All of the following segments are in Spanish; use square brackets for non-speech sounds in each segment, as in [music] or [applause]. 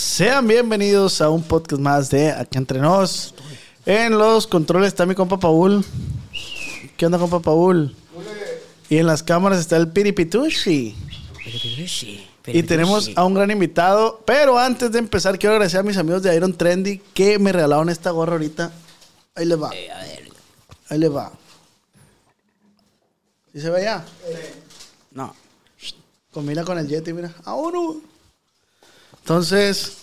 Sean bienvenidos a un podcast más de Aquí Entre Nos. En los controles está mi compa Paul. ¿Qué onda, compa Paul? Y en las cámaras está el Piripitushi. Y tenemos a un gran invitado. Pero antes de empezar, quiero agradecer a mis amigos de Iron Trendy que me regalaron esta gorra ahorita. Ahí les va. Ahí les va. ¿Sí se ve ya? No. Combina con el Yeti, mira. ¡A uno! Entonces,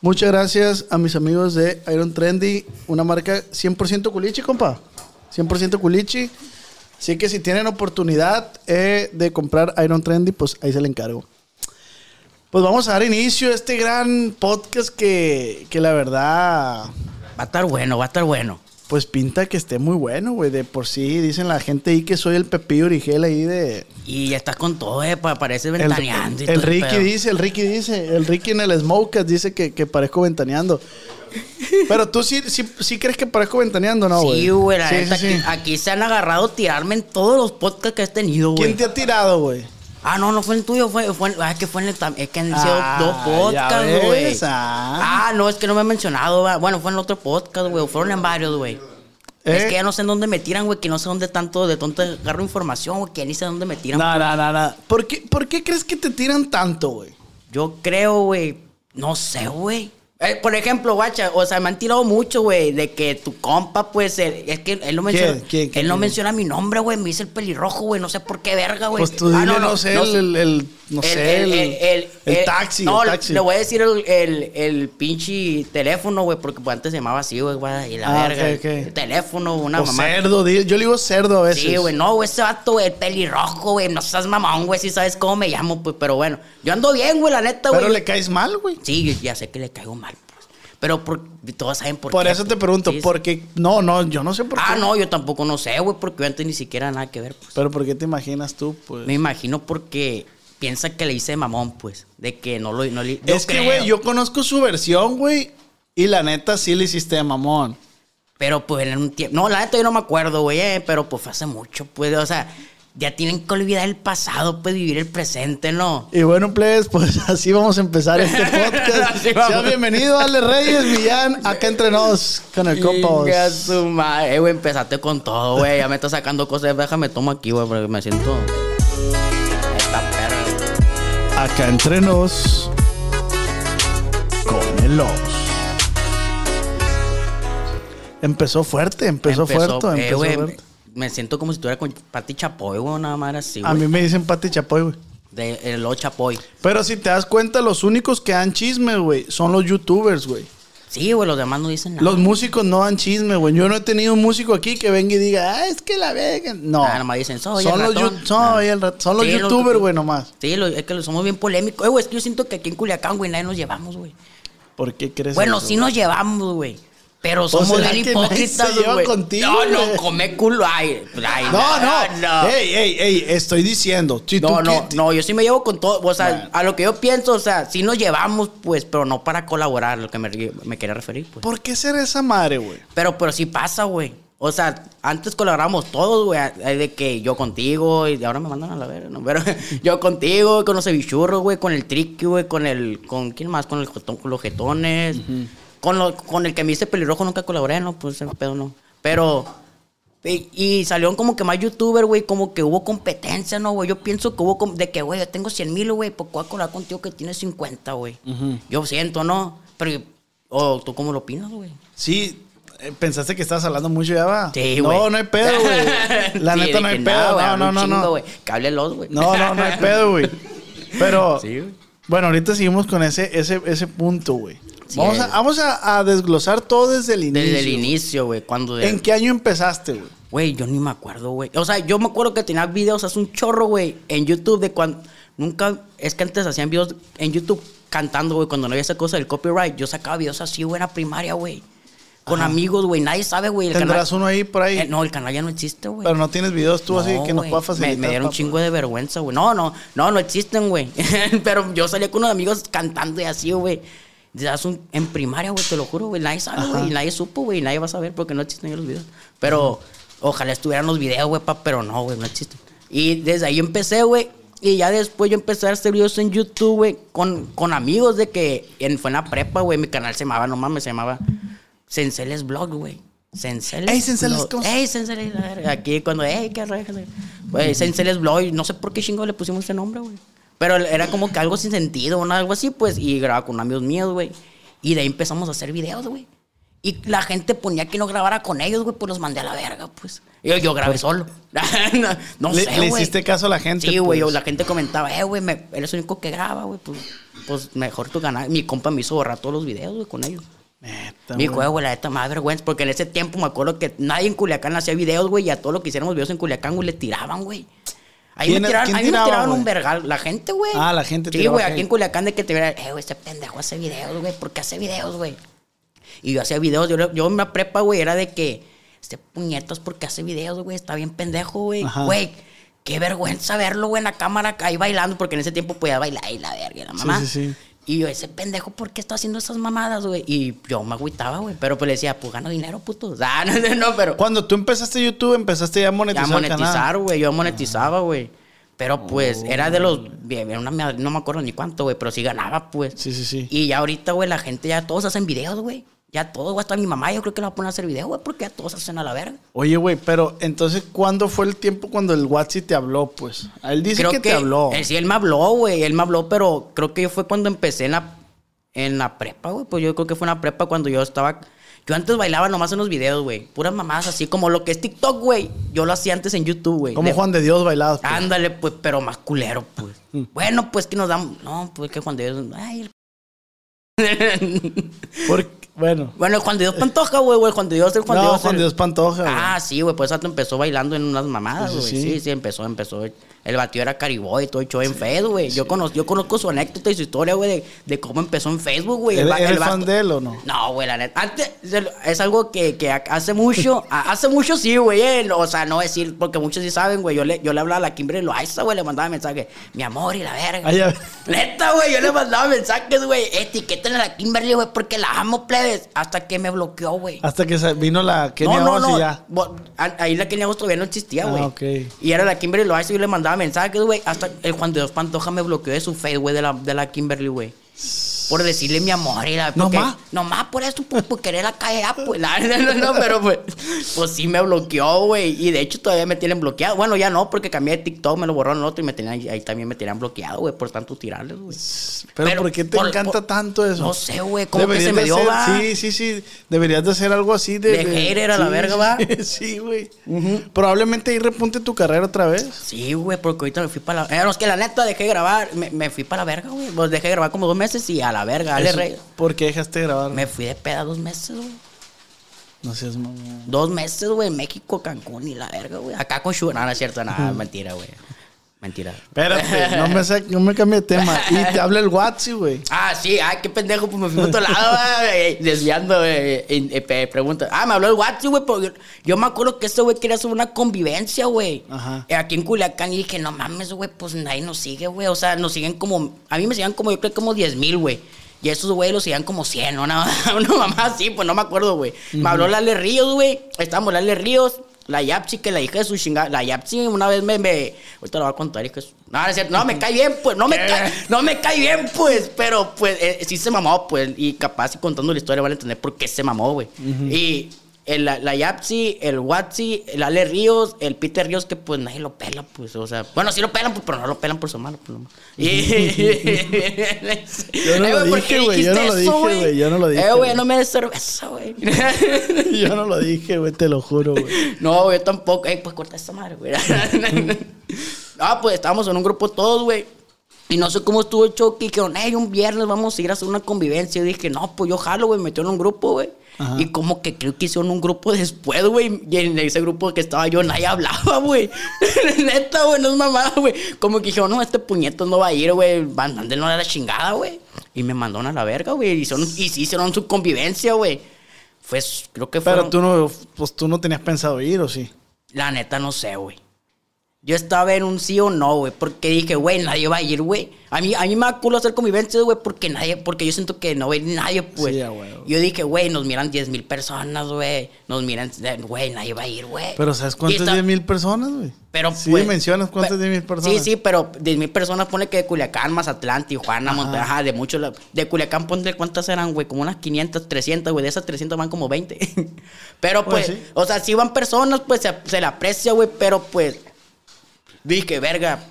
muchas gracias a mis amigos de Iron Trendy, una marca 100% culichi, compa. 100% culichi. Así que si tienen oportunidad eh, de comprar Iron Trendy, pues ahí se le encargo. Pues vamos a dar inicio a este gran podcast que, que la verdad, Va a estar bueno, va a estar bueno. Pues pinta que esté muy bueno, güey. De por sí dicen la gente ahí que soy el Pepillo Origel ahí de... Y ya estás con todo, eh, pa- parece ventaneando. el Ricky dice, el Ricky dice, el Ricky en el Smokecast dice que, que parezco ventaneando. Pero tú sí, sí, sí crees que parezco ventaneando, ¿no, güey? Sí, güey, la Sí, neta, sí, sí. Aquí, aquí se han agarrado a tirarme en todos los podcasts que has tenido, güey. ¿Quién te ha tirado, güey? Ah, no, no fue el tuyo, fue, fue ah, es que fue en el, es que han sido Ah, dos podcasts, güey. ah. Ah. no, es que no me he mencionado, va. bueno, fue en el otro podcast, güey, fueron en varios, güey. Es ¿Eh? que ya no sé en dónde me tiran, güey, que no sé dónde tanto de tonto agarro información, güey, que ni sé dónde me tiran. No, no, no, no. ¿Por qué, ¿Por qué crees que te tiran tanto, güey? Yo creo, güey. No sé, güey. Eh, por ejemplo, guacha, o sea, me han tirado mucho, güey, de que tu compa, pues, él- es que él no menciona. ¿Quién? ¿Quién? ¿Quién? Él no menciona mi nombre, güey. Me dice el pelirrojo, güey. No sé por qué verga, güey. Pues tú dile, Ah, no, sé, el, el, el- no sé, el, el taxi, No, el taxi. le voy a decir el, el, el pinche teléfono, güey, porque pues, antes se llamaba así, güey, y la Ah, verga. ok, ok. El teléfono, una O mamá. cerdo, yo le digo cerdo a veces. Sí, güey, no, güey, ese vato, güey, el pelirrojo, güey, no seas mamón, güey, si sabes cómo me llamo, pues, pero bueno, yo ando bien, güey, la neta, güey. Pero le caes mal, güey. Sí, ya sé que le caigo mal, pues. Pero por, todos saben por, Por qué. eso te pregunto, Sí. ¿por qué? No, no, yo no sé por Ah, qué. no, yo tampoco no sé, güey, porque antes ni siquiera nada que ver, pues. Pero ¿por qué te imaginas tú, pues? Me imagino porque piensa que le hice mamón, pues. De que no lo. No le, es que, güey, yo conozco su versión, güey. Y la neta sí le hiciste de mamón. Pero pues en un tiempo. No, la neta yo no me acuerdo, güey, eh, pero pues fue hace mucho, pues. O sea, ya tienen que olvidar el pasado, pues vivir el presente, ¿no? Y bueno, pues, pues [laughs] así vamos a empezar este [laughs] podcast. Así vamos. Sea bienvenido, Ale Reyes, Millán, acá entre nos, con el compa. Chinga su madre, güey, empezaste con todo, güey. Ya me está sacando cosas. Déjame tomo aquí, güey, porque me siento. Esta perra. Acá entre nos, con el Los. Empezó fuerte, empezó, fuerte, eh, empezó fuerte. Me siento como si estuviera con Pati Chapoy, güey, una madre así, A güey. mí me dicen Pati Chapoy, güey. De el Lo Chapoy. Pero si te das cuenta, los únicos que dan chisme, güey, son los youtubers, güey. Sí, güey, los demás no dicen nada. Los músicos no dan chisme, güey. Yo no he tenido un músico aquí que venga y diga, ah, es que la vega. No. Ah, nomás dicen, soy son el los, ratón. yu- soy Ah. el rat- son los Sí, youtubers, güey, nomás. Sí, lo- es que somos bien polémicos. Eh, güey, es que yo siento que aquí en Culiacán, güey, nadie nos llevamos, güey. ¿Por qué crees Bueno, eso, sí nos llevamos, güey. Pero somos bien hipócritas, güey. contigo, no, no, come culo. Ay, ay, No, no. no. Ey, ey, ey, estoy diciendo. Si No, no, no, yo sí me llevo con todo. O sea, Bueno. a lo que yo pienso, o sea, sí nos llevamos, pues, pero no para colaborar, lo que me, me quería referir, pues. ¿Por qué ser esa madre, güey? Pero, pero sí pasa, güey. O sea, antes colaboramos todos, güey. De que yo contigo y ahora me mandan a la verga, ¿no? Pero [laughs] yo contigo, con los cevichurros, güey, con el triqui, güey, con el. ¿Con quién más? Con, el, con los jetones. Con, lo- con el que me dice pelirrojo nunca colaboré, ¿no? Pues ese pedo no. Pero. Y, y salieron como que más youtubers, güey, como que hubo competencia, ¿no, güey? Yo pienso que hubo de que, güey, yo tengo 100 mil, güey, pues voy a cobrar contigo que tienes 50, güey. Yo siento, ¿no? Pero, o ¿tú cómo lo opinas, güey? Sí, eh, pensaste que estabas hablando mucho ya va. Sí, no, güey. no hay pedo, güey. [laughs] La Sí, neta no hay pedo. güey, No, no, no, chingo, no. güey. Cáblelos, güey. No, no, no hay pedo, güey. [laughs] Pero, Sí, güey. bueno, ahorita seguimos con ese, ese, ese punto, güey. Vamos a, es. vamos a, a desglosar todo desde el inicio. Desde el inicio, güey, cuando... de- ¿En qué año empezaste, güey? Güey, yo ni me acuerdo, güey. O sea, yo me acuerdo que tenía videos hace un chorro, güey, en YouTube de cuando... Nunca... Es que antes hacían videos en YouTube cantando, güey, cuando no había esa cosa del copyright. Yo sacaba videos así, güey, en la primaria, güey. Con amigos, güey. Nadie sabe, güey. ¿Tendrás canal- uno ahí por ahí? Eh, no, el canal ya no existe, güey. Pero no tienes videos tú así que nos pueda Me- facilitar. Me, dieron un chingo de vergüenza, güey. No, no, no, no existen, güey. [laughs] Pero yo salía con unos amigos cantando y así, güey. Un- en primaria, güey, te lo juro, güey. Nadie sabe, güey. Nadie supo, güey. Nadie va a saber porque no existen ya los videos. Pero ojalá estuvieran los videos, güey, pa, pero no, güey, no existen. Y desde ahí empecé, güey. Y ya después yo empecé a hacer videos en YouTube, güey, con, con amigos de que en, fue en la prepa, güey. Mi canal se llamaba, no mames, se llamaba Senceles Blog, güey. Senceles. Ey, Senceles, Blog. ¿cómo Ey, verga. Aquí cuando, ey, qué reja. Güey, Senceles Blog, no sé por qué chingo le pusimos ese nombre, güey. Pero era como que algo sin sentido, o algo así, pues. Y grababa con amigos míos, güey. Y de ahí empezamos a hacer videos, güey. Y la gente ponía que no grabara con ellos, güey, pues los mandé a la verga, pues. Yo, yo grabé solo. [laughs] no, no ¿Le, sé, le güey. hiciste caso a la gente? Sí, güey, pues? la gente comentaba, eh, güey, eres el único que graba, güey, pues, pues mejor tu canal. Mi compa me hizo borrar todos los videos, güey, con ellos. Neta, Mi güey. güey, la neta, me da vergüenza, porque en ese tiempo me acuerdo que nadie en Culiacán hacía videos, güey, y a todo lo que hiciéramos videos en Culiacán, güey, le tiraban, güey. Ahí ¿Quién- me tiraban un vergal, la gente, güey. Ah, la gente Sí, güey, aquí en Culiacán de que te vieran, eh, güey, ese pendejo hace videos, güey, ¿por qué hace videos, güey? Y yo hacía videos, yo, yo en la prepa, güey, era de que, este puñetas, porque hace videos, güey? Está bien pendejo, güey. Güey, qué vergüenza verlo, güey, en la cámara ahí bailando, porque en ese tiempo podía bailar y la verga, la mamá. sí, sí. Y yo, ese pendejo, ¿por qué está haciendo esas mamadas, güey? Y yo me agüitaba, güey. Pero pues le decía, pues gano dinero, puto. [laughs] Ah, no, no, pero. Cuando tú empezaste YouTube, empezaste ya a Ya monetizar el canal. monetizar, güey. Yo monetizaba, güey. Pero pues era de los. no me acuerdo ni cuánto, güey. Pero sí ganaba, pues. Sí, sí, sí. Y ya ahorita, güey, la gente ya todos hacen videos, güey. Ya todos, güey. Hasta mi mamá, yo creo que la va a poner a hacer videos, güey. Porque ya todos hacen a la verga. Oye, güey, pero entonces, ¿cuándo fue el tiempo cuando el WhatsApp te habló, pues? Él dice que, te habló. eh, sí, él me habló, güey. Él me habló, pero creo que yo fue cuando empecé en la, en la prepa, güey. Pues yo creo que fue en la prepa cuando yo estaba. Yo antes bailaba nomás en los videos, güey. Puras mamadas así, como lo que es TikTok, güey. Yo lo hacía antes en YouTube, güey. Como De- Juan de Dios bailado. pues. Ándale, pues, pero más culero, pues. Mm. Bueno, pues que nos damos. No, pues que Juan de Dios. Ay, el- Porque- bueno. bueno, el Juan de Dios Pantoja, güey, güey. Juan de Dios, el Juan no, Dios. Juan el- Dios Pantoja, güey. Ah, sí, güey, pues eso empezó bailando en unas mamadas, güey. sí, Sí, sí. sí, empezó, empezó. El batido era cariboy, todo hecho en Facebook, güey. Yo, conozco, yo conozco su anécdota y su historia, güey, de, de cómo empezó en Facebook, güey. El ¿Eres, el vato- fan de él o no? No, güey, la neta. Antes, es algo que, que hace mucho, hace mucho sí, güey. eh, O sea, no decir, porque muchos sí saben, güey. Yo le, yo le hablaba a la Kimberly Loaiza, güey, le mandaba mensaje, mi amor y la verga. Ay, ya- Neta, güey, yo le mandaba mensajes, güey. Etiqueten a la Kimberly, güey, porque la amo, plebes. Hasta que me bloqueó, güey. Hasta que vino la Kenia no, no, Oz y no. ya. Ahí la Kenia Oz todavía no existía, Ah, güey. ok. Y era la Kimberly Loaiza y yo le mandaba mensajes, güey. Hasta el Juan de Dios Pantoja me bloqueó de su face, güey, de la, de la Kimberly, güey. Por decirle mi amor y la... ¿No porque- más? No más por eso, por, por querer la calle, pues. la- [laughs] no, no, no, pero pues... Pues sí me bloqueó, güey. Y de hecho todavía me tienen bloqueado. Bueno, ya no, porque cambié de TikTok, me lo borraron el otro y me tenían, ahí también me tenían bloqueado, güey, por tanto tirarles, güey. Pero, Pero ¿por qué te por- encanta por- tanto eso? No sé, güey, como que se me dio, hacer- va. Sí, sí, sí. Deberías de hacer algo así de... De hater a la verga, va. [laughs] Sí, güey. Probablemente ahí repunte tu carrera otra vez. Sí, güey, porque ahorita me fui para la... Eh, no, es que la neta dejé de grabar, me, me fui para la verga, güey. Pues dejé de grabar como dos meses y a la verga, dale Eso- rey. ¿Por qué dejaste de grabar? Me fui de peda dos meses, güey. No seas mamón. Dos meses, güey, en México, Cancún y la verga, güey. Acá con Sugar. No, no es cierto, nada, mentira, güey. Mentira. Espérate, [laughs] no me, no me cambie de tema. Y te habla el WhatsApp, güey. Ah, sí, ay, qué pendejo, pues me fui a otro lado, [laughs] güey, desviando, güey, eh, pregunta. Ah, me habló el WhatsApp, güey, porque yo, yo me acuerdo que este güey quería hacer una convivencia, güey. Ajá. Eh, Aquí en Culiacán y dije, no mames, güey, pues nadie nos sigue, güey. O sea, nos siguen como, a mí me siguen como, yo creo como 10 mil, güey. Y esos güey los siguen como 100, ¿no? Una, [laughs] una mamá así, pues no me acuerdo, güey. Me habló Lale Ríos, güey. Estábamos Lale Ríos. La Yapsi, que la hija de su chingada. La Yapsi una vez me. me ahorita la voy a contar, hija. de su- No, no es cierto. No, me cae bien, pues. No me, cae, no me cae bien, pues. Pero, pues, eh, sí se mamó, pues. Y capaz, y contando la historia, van a entender por qué se mamó, güey. Y el, la, Yapsi, el Watsi, el Ale Ríos, el Peter Ríos, que pues nadie lo pela, pues, o sea, bueno, sí lo pelan, pues, pero no lo pelan por su mano, pues, no. Y- [laughs] Yo no Eh, lo güey, ¿por dije, güey, yo no lo dije, güey, yo no lo dije, Eh, güey, güey. no me des cerveza, güey. [laughs] Yo no lo dije, güey, te lo juro, güey. [laughs] No, yo tampoco. Eh, pues corta esta madre, güey. ah, pues estábamos en un grupo todos, güey. Y no sé cómo estuvo el choque. Y dijeron, hey, un viernes vamos a ir a hacer una convivencia. Y dije, no, pues yo jalo, güey. Me metió en un grupo, güey. Ajá. Y como que creo que hicieron un grupo después, güey. Y en ese grupo que estaba yo, nadie hablaba, güey. [laughs] Neta, güey, no es mamada, güey. Como que dijeron, no, este puñeto no va a ir, güey. Mándenlo a la chingada, güey. Y me mandaron a la verga, güey. Y, hicieron- y sí hicieron su convivencia, güey. Fue, creo que fue. Pero tú no, pues tú no tenías pensado ir, ¿o sí? La neta no sé, güey. Yo estaba en un sí o no, güey, porque dije, güey, nadie va a ir, güey. A mí, a mí me da culo hacer convivencias, güey, porque nadie, porque yo siento que no va a ir nadie, pues. Sí. Yo dije, güey, nos miran 10 mil personas, güey. Nos miran, güey, nadie va a ir, güey. Pero ¿sabes cuántas está- 10 mil personas, güey? Pero Sí pues, mencionas cuántas pe- 10 mil personas. Sí, sí, pero 10 mil personas pone que de Culiacán, Mazatlán, Tijuana, Monterrey, ajá, de muchos. la- De Culiacán ponte cuántas eran, güey, como unas 500, 300, güey. De esas 300 van como 20. [laughs] pero Pues pues, sí. o sea, si van personas, pues se, se le aprecia, güey, pero pues. Dije, verga.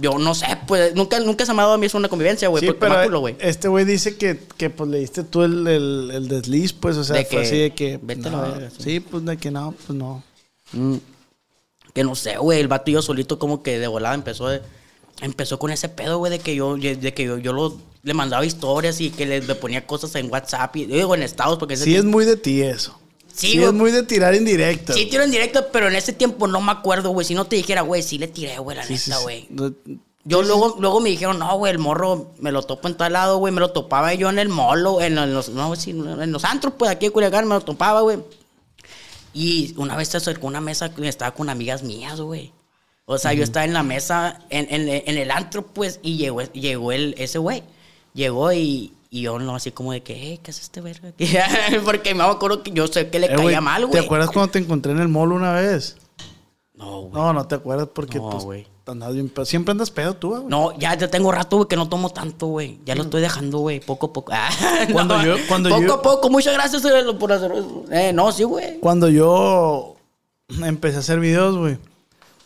Yo no sé, pues nunca, nunca se me ha dado a mí eso una convivencia, güey, Sí, porque pero güey. este güey dice que, que pues le diste tú el, el, el desliz, pues, o sea, De fue que, así de que... vete a no, la verga, sí. sí, pues de que no, pues no. Mm. Que no sé, güey, el vato y yo solito como que de volada empezó de- empezó con ese pedo, güey, de que yo de que yo, yo lo, le mandaba historias y que le, le ponía cosas en WhatsApp y yo digo en estados porque ese Sí es muy de ti eso. Sí, Sí, es muy de tirar en directo. Sí tiro en directo, pero en ese tiempo no me acuerdo, güey, si no te dijera, güey, sí le tiré, güey, la Sí, neta, güey. Yo luego, luego me dijeron, no, güey, el morro me lo topo en tal lado, güey. Me lo topaba yo en el molo, en los, no, sí, en los antros, pues aquí en Culiacán me lo topaba, güey. Y una vez se acercó una mesa que estaba con amigas mías, güey. O sea, yo estaba en la mesa, en, en- en el antro, pues, y llegó, llegó el, ese güey. Llegó y, y yo no, así como de que, hey, ¿qué es este verga? [laughs] Porque me acuerdo que yo sé que le Eh, caía güey, mal, ¿Te güey. acuerdas cuando te encontré en el mall una vez? No, güey. No, no te acuerdas porque No, pues andas bien pedo. Siempre andas pedo tú, güey. No, ya, ya tengo rato, güey, que no tomo tanto, güey. Ya lo estoy dejando, güey, poco a poco. Ah, [laughs] Cuando no, yo- cuando poco yo- a poco, muchas gracias eh, por hacer Eh, no, sí, güey. Cuando yo empecé a hacer videos, güey,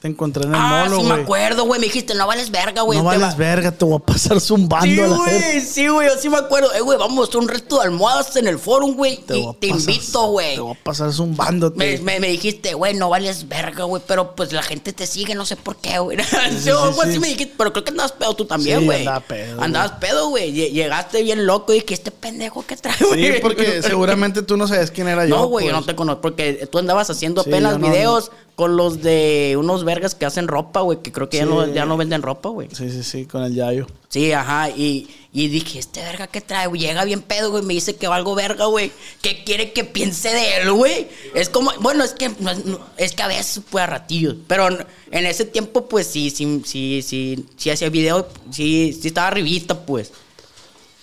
te encontré en el Ah, molo, sí me acuerdo, güey. Me dijiste, no vales verga, güey. no te vales va- verga, te voy a pasar zumbando Sí, güey, sí, güey, yo sí me acuerdo. Eh, güey, vamos a un resto de almohadas en el forum, güey. Te, Y te pasar- invito, güey. Te voy a pasar zumbándote. Me, me, me dijiste, güey, no vales verga, güey, pero pues la gente te sigue, no sé por qué, güey. [laughs] Sí, sí, algo sí. así me dijiste, pero creo que andabas pedo tú también, Sí, güey. andaba pedo, Andabas pedo, güey. Lle- Llegaste bien loco y dije, este pendejo que trae, güey. Sí, porque [laughs] seguramente tú no sabes quién era yo. No, güey, yo pues. no te conozco. Porque tú andabas haciendo Sí, apenas no- videos con los de unos vergas que hacen ropa, güey. Que creo que ya, no, ya no venden ropa, güey. Sí, sí, sí, con el Yayo. Sí, ajá. Y, y dije, este verga que trae, güey. Llega bien pedo, güey. Me dice que valgo verga, güey. ¿Qué quiere que piense de él, güey? Es como, bueno, es que, no es, no- es que a veces, pues, a ratillos. Pero en- ese tiempo, pues, sí, sí, sí, sí, sí hacía video. Sí, sí estaba arribita, pues.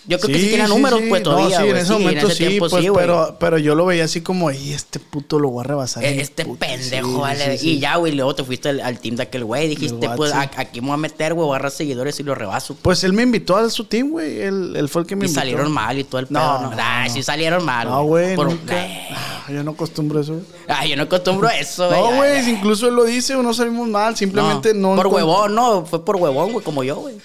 Yo creo que sí tenía números, sí. pues, No, todavía, sí, güey. en ese momento sí, tiempo pues, sí, güey. pero, pero yo lo veía así como, y este puto lo voy a rebasar. en Este puta". pendejo, Sí, vale. sí, sí. Y ya, güey, luego te fuiste al, al team de aquel güey. Dijiste, pues, a- aquí me voy a meter, güey, voy a agarrar seguidores y lo rebaso. Pues él me invitó a su team, güey. Él, él fue el que me Y invitó. salieron mal y todo el pedo. No, No, no, no. sí salieron mal. No, güey, Por- nunca. Ay, Ah, Yo no acostumbro eso. Ay, yo no acostumbro eso, güey. No, güey, ay. incluso él lo dice, no salimos mal, simplemente no. Por huevón, no. Fue por huevón, güey, como yo, güey.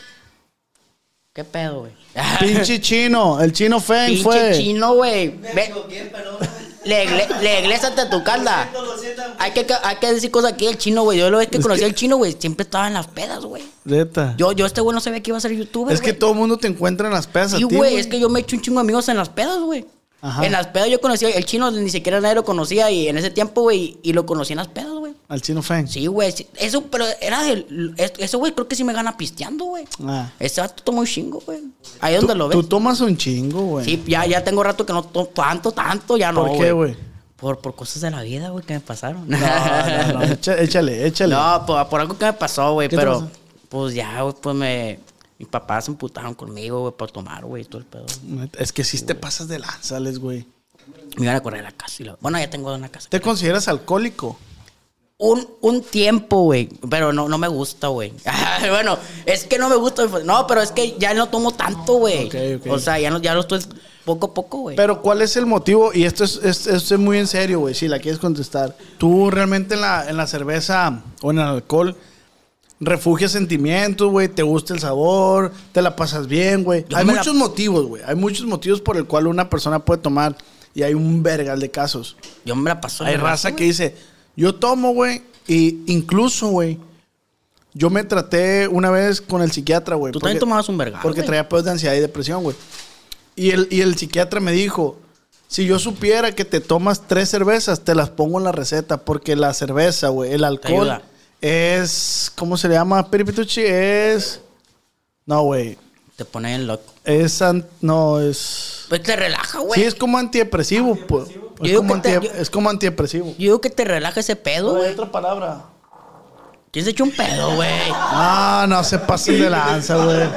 ¿Qué pedo, güey? [laughs] Pinche chino, el chino Feng Pinche fue. chino, güey. Ve- Le, le, le iglesiate a tu calda. Hay que, hay que decir cosas aquí. El chino, güey. Yo lo vez que conocí al chino, güey, siempre estaba en las pedas, güey. Neta. Yo, yo este güey no sabía que iba a ser youtuber, es que todo el mundo te encuentra en las pesas. Sí, güey, es que yo me he hecho un chingo de amigos en las pedas, güey. Ajá. En las pedas yo conocía, el chino ni siquiera nadie lo conocía y en ese tiempo, güey, y lo conocí en las pedas, güey. Al chino Feng. Sí, güey, sí, eso, pero era es- ese güey creo que sí me gana pisteando, güey. Ah. Ese vato toma un chingo, güey. Ahí donde lo ves. tú tomas un chingo, güey. Sí, ya, ya tengo rato que no tomo tanto, tanto, ya no, ¿Por qué, güey? Por, por cosas de la vida, güey, que me pasaron. No, no, no, [laughs] échale, échale. No, por, por algo que me pasó, güey, ¿Qué te pero pasó? pues ya, güey, pues me... Mis papás se emputaron conmigo, güey, por tomar, güey, todo el pedo. Es que sí te pasas de lanzales, güey. Me iban a correr a la casa. y lo- Bueno, ya tengo una casa. ¿Te consideras alcohólico? Un, un tiempo, güey. Pero no, no me gusta, güey. [laughs] bueno, es que no me gusta. No, pero es que ya no tomo tanto, güey. O sea, ya, no, ya lo estoy poco a poco, güey. Pero ¿cuál es el motivo? Y esto es, es- esto es muy en serio, güey, si la quieres contestar. Tú realmente en la, en la cerveza o en el alcohol refugias sentimientos, güey, te gusta el sabor, te la pasas bien, güey. Hay la- muchos motivos, güey. Hay muchos motivos por el cual una persona puede tomar y hay un vergal de casos. Yo me la paso. Hay raza que dice, yo tomo, güey, y incluso, güey, yo me traté una vez con el psiquiatra, güey. Tú porque- también tomabas un vergal. Porque traía pedos de ansiedad y depresión, güey. Y el, y el psiquiatra me dijo, si yo supiera que te tomas tres cervezas, te las pongo en la receta, porque la cerveza, güey, el alcohol es, ¿cómo se le llama? Piripituchi, es... No, güey. Te pone en loco. Es, an- no, es... Pues te relaja, güey. Sí, es como antidepresivo, pues. Es como, te- anti- yo- es como antidepresivo. Yo digo que te relaja ese pedo, Hay güey. otra palabra. ¿Quién se echó un pedo, güey? No, no se pasen de lanza, güey.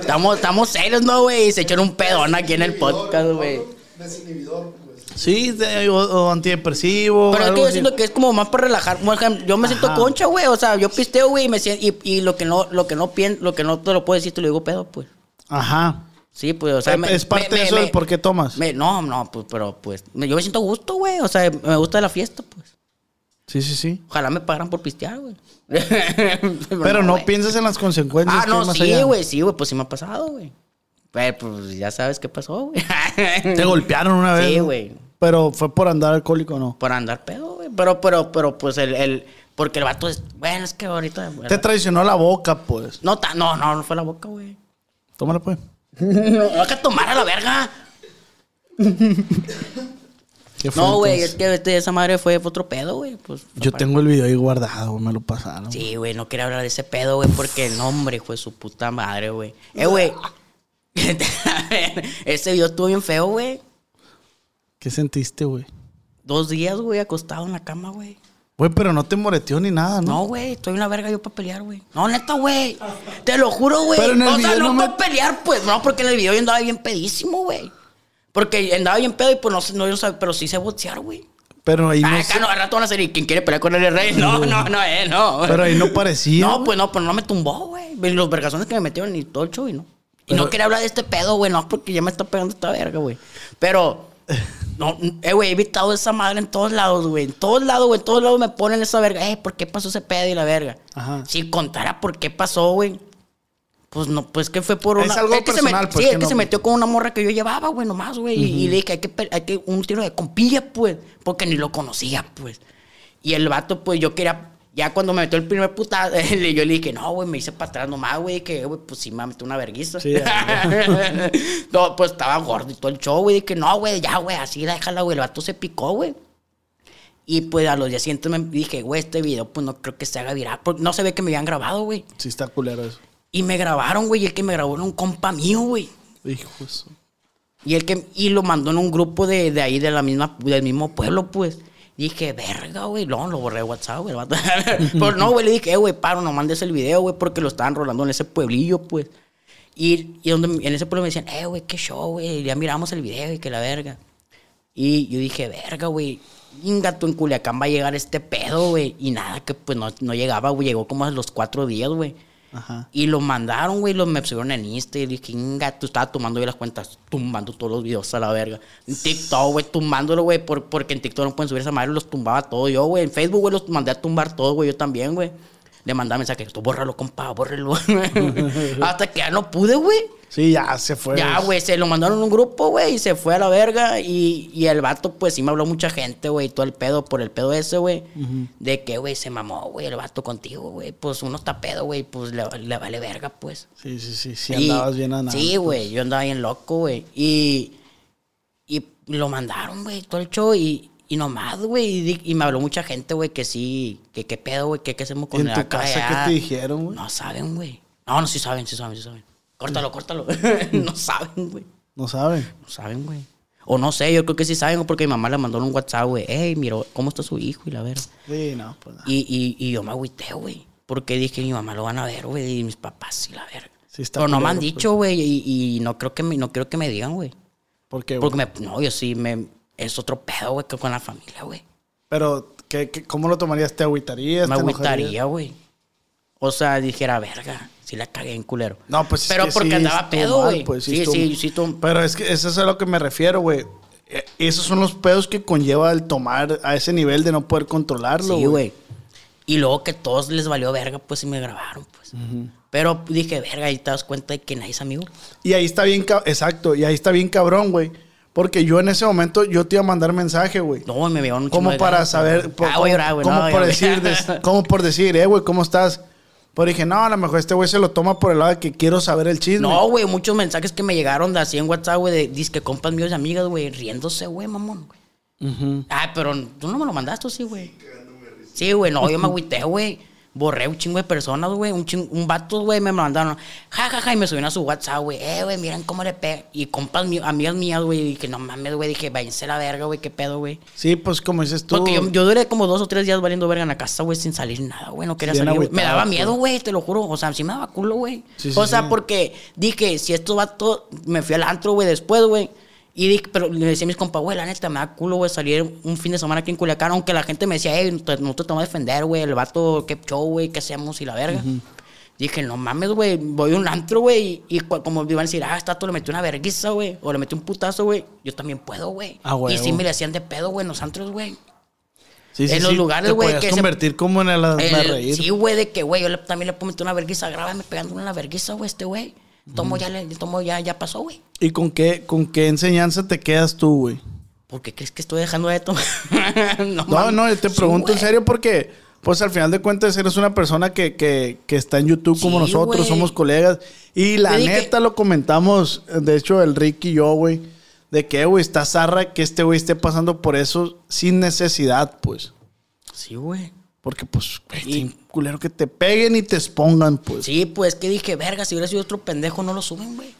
Estamos, estamos serios, ¿no, güey? Se echaron un pedón aquí en el podcast, güey. Sí, de- o, o antidepresivo. Pero es que yo así. siento que es como más para relajar. Yo me siento Ajá. concha, güey. O sea, yo pisteo, güey, y me siento, y, y lo que no, lo que no pien, lo que no te lo puedo decir, te lo digo pedo, pues. Ajá. Sí, pues, o sea, Es- es parte de eso del por qué tomas. me- no, no, pues, pero pues, me- yo me siento gusto, güey. O sea, me gusta la fiesta, pues. Sí, sí, sí. Ojalá me pagaran por pistear, güey. [laughs] Pero no güey. piensas en las consecuencias. Ah, que no, más sí, güey, sí, güey, pues sí me ha pasado, güey. Pues ya sabes qué pasó, güey. Te golpearon una [laughs] vez. Sí, ¿no? güey. Pero fue por andar alcohólico, ¿no? Por andar pedo, güey. Pero, pero, pero, pues el, el. Porque el vato es. Bueno, es que ahorita. Te traicionó la boca, pues. no, ta- no, no, no fue la boca, güey. Tómala, pues. [laughs] No, hay que tomar a la verga. ¿Qué fue, No, güey, es que este, esa madre fue, fue otro pedo, güey. Pues, Yo tengo el video ahí guardado, güey, me lo pasaron. Sí, güey, no quería hablar de ese pedo, güey, porque el nombre, fue su puta madre, güey. Eh, güey. [laughs] [laughs] ese video estuvo bien feo, güey. ¿Qué sentiste, güey? Dos días, güey, acostado en la cama, güey. Güey, pero no te moreteó ni nada, ¿no? No, güey, estoy una verga yo para pelear, güey. No, neta, güey. Te lo juro, güey. Pero en el O sea, video no no para me- pelear, pues. No, porque en el video yo andaba bien pedísimo, güey. Porque andaba bien pedo y pues no, sé- no yo sabía, pero sí sé boxear, güey. Pero ahí no, Ah, acá no, al rato van a ser, ¿y quién quiere pelear con el rey? [laughs] No, no, no, eh, no. Pero ahí no parecía. No, pues no, pues no me tumbó, güey. Los vergazones que me metieron y todo el show y no. Y Pero- no quería hablar de este pedo, güey, no, porque ya me está pegando esta verga, güey. Pero, no, eh, güey, he evitado esa madre en todos lados, güey. En todos lados, güey, en todos lados me ponen esa verga. Eh, ¿por qué pasó ese pedo y la verga? Ajá. Si contara por qué pasó, güey. Pues no, pues que fue por Es una. algo que se personal, met- pues, Sí, es que no- se metió con una morra que yo llevaba, güey, nomás, güey. y- Y le dije, hay que, hay que un tiro de compilla, pues. Porque ni lo conocía, pues. Y el vato, pues yo quería. Ya cuando me metió el primer puta, [laughs] yo le dije, no, güey, me hice para atrás nomás, güey, que, güey, pues sí me metió una verguiza. Sí, [laughs] no, pues estaba gordo y todo el show, güey. Dije, no, güey, ya, güey, así déjala, güey. El vato se picó, güey. Y pues a los días siguientes me dije, güey, este video, pues no creo que se haga viral. Porque no se ve que me habían grabado, güey. Sí está culero eso. Y me grabaron, güey. Y el que me grabó era un compa mío, güey. Hijo de su- Y el que y lo mandó en un grupo de, de ahí, de la misma, del mismo pueblo, pues. Dije, verga, güey. No, lo borré de WhatsApp, güey. [laughs] Pero no, güey, le dije, eh, güey, paro, no mandes el video, güey, porque lo estaban rolando en ese pueblillo, pues. Y, y donde, en ese pueblo me decían, eh, güey, qué show, güey. Ya miramos el video y que la verga. Y yo dije, verga, güey. Ingato en Culiacán va a llegar este pedo, güey. Y nada, que pues no, no llegaba, güey. Llegó como a los cuatro días, güey. Y lo mandaron, güey, lo me subieron en Insta y dije, inga, tú estaba tomando las cuentas, tumbando todos los videos a la verga. En TikTok, güey, tumbándolo, güey, por, porque en TikTok no pueden subir esa madre, los tumbaba todo yo, güey. En Facebook, güey, los mandé a tumbar todo, güey, yo también, güey. Le mandaba mensajes, tú bórralo, compa, bórralo. [laughs] Hasta que ya no pude, güey. Sí, ya se fue. Ya, güey, se lo mandaron a un grupo, güey, y se fue a la verga. Y, y el vato, pues sí me habló mucha gente, güey, todo el pedo por el pedo ese, güey. De que, güey, se mamó, güey, el vato contigo, güey. Pues uno está pedo, güey, pues le, le vale verga, pues. Sí, sí, sí. Sí, Y- andabas bien andando. Sí, güey, yo andaba bien loco, güey. Y, y lo mandaron, güey, todo el show y, y nomás, güey. Y, me habló mucha gente, güey, que sí, que qué pedo, güey, que qué hacemos ¿Y con en tu casa qué te dijeron, güey? No saben, güey. No, no, sí saben, sí saben, sí saben. Córtalo, córtalo. [laughs] no saben, güey. No saben. No saben, güey. O no sé, yo creo que sí saben, porque mi mamá le mandó un WhatsApp, güey. Hey, mira, ¿cómo está su hijo? Y la verga. Sí, no, pues nada. Y, y, y yo me agüité, güey. Porque dije, mi mamá lo van a ver, güey, y mis papás y la verga. Sí está Pero no me han pues. dicho, güey, y, y no creo que me, no creo que me digan, güey. ¿Por qué? Porque me, no, yo sí me es otro pedo, güey, que con la familia, güey. Pero, ¿qué, qué- cómo lo tomarías? ¿Te agüitarías? Me agüitaría, güey. O sea, dijera, verga, si la cagué en culero. No, pues es Pero que porque sí andaba pedo, güey. pues, sí, sí, sí, tú- Pero es que eso es a lo que me refiero, güey. Eh, Esos son los pedos que conlleva el tomar a ese nivel de no poder controlarlo, Sí, güey. Y luego que todos les valió verga, pues, y me grabaron, pues. Pero dije, verga, y te das cuenta de que nadie es amigo. Y ahí está bien, exacto, y ahí está bien cabrón, güey. Porque yo en ese momento, yo te iba a mandar mensaje, güey. No, me vieron un Como para ganas, saber, por- Ah, voy a llorar, güey. como no, por ya, decir, güey. des- [laughs] como por decir, eh, güey, ¿cómo estás? Pero dije, no, a lo mejor este güey se lo toma por el lado de que quiero saber el chisme. No, güey, muchos mensajes que me llegaron de así en WhatsApp, güey, de disque compas míos y amigas, güey, riéndose, güey, mamón, güey. Ay, pero tú no me lo mandaste, ¿o sí, güey. Sí, güey, no, yo me agüité, güey. Borré un chingo de personas, güey. Un, chingo, un vato, güey, me mandaron. Ja, ja, ja, y me subieron a su WhatsApp, güey. Eh, güey, miren cómo le pega. Y compas míos, amigas mías, güey. Dije, no mames, güey. Dije, váyanse la verga, güey, qué pedo, güey. Sí, pues como dices tú. Porque yo, yo duré como dos o tres días valiendo verga en la casa, güey, sin salir nada, güey. No quería Bien salir. güey. Me daba miedo, güey, te lo juro. O sea, sí me daba culo, güey. Sí, sí, o sea, sí. porque dije, si esto va todo. Me fui al antro, güey, después, güey. Y dije, pero le decía a mis compas, güey, la neta, me da culo, güey, salir un fin de semana aquí en Culiacán. Aunque la gente me decía, hey, no te, no te tomo a defender, güey, el vato, qué show, güey, qué hacemos y la verga. Dije, no mames, güey, voy a un antro, güey, y, y como me iban a decir, ah, esta le metió una verguiza, güey, o le metió un putazo, güey, yo también puedo, güey. Ah, y sí me le hacían de pedo, güey, en los antros, güey. Sí, sí, en los sí, lugares, güey, que se- convertir como en el El- reír. Sí, güey, de que, güey, yo le- también le puedo meter una vergüenza, grábame pegándole una vergüenza, güey, este güey. Tomo ya, tomo ya, ya pasó, güey. ¿Y con qué, con qué enseñanza te quedas tú, güey? ¿Por qué crees que estoy dejando de tomar? [laughs] no, No, yo te Sí, pregunto en serio porque, pues al final de cuentas, eres una persona que, que, que está en YouTube como Sí, nosotros, somos colegas. Y la dije- neta lo comentamos, de hecho, el Rick y yo, güey, de que, güey, está zarra que este güey esté pasando por eso sin necesidad, pues. Sí, güey. Porque, pues, güey, Y- culero que te peguen y te expongan, pues. Sí, pues que dije, verga, si hubiera sido otro pendejo, no lo suben, güey.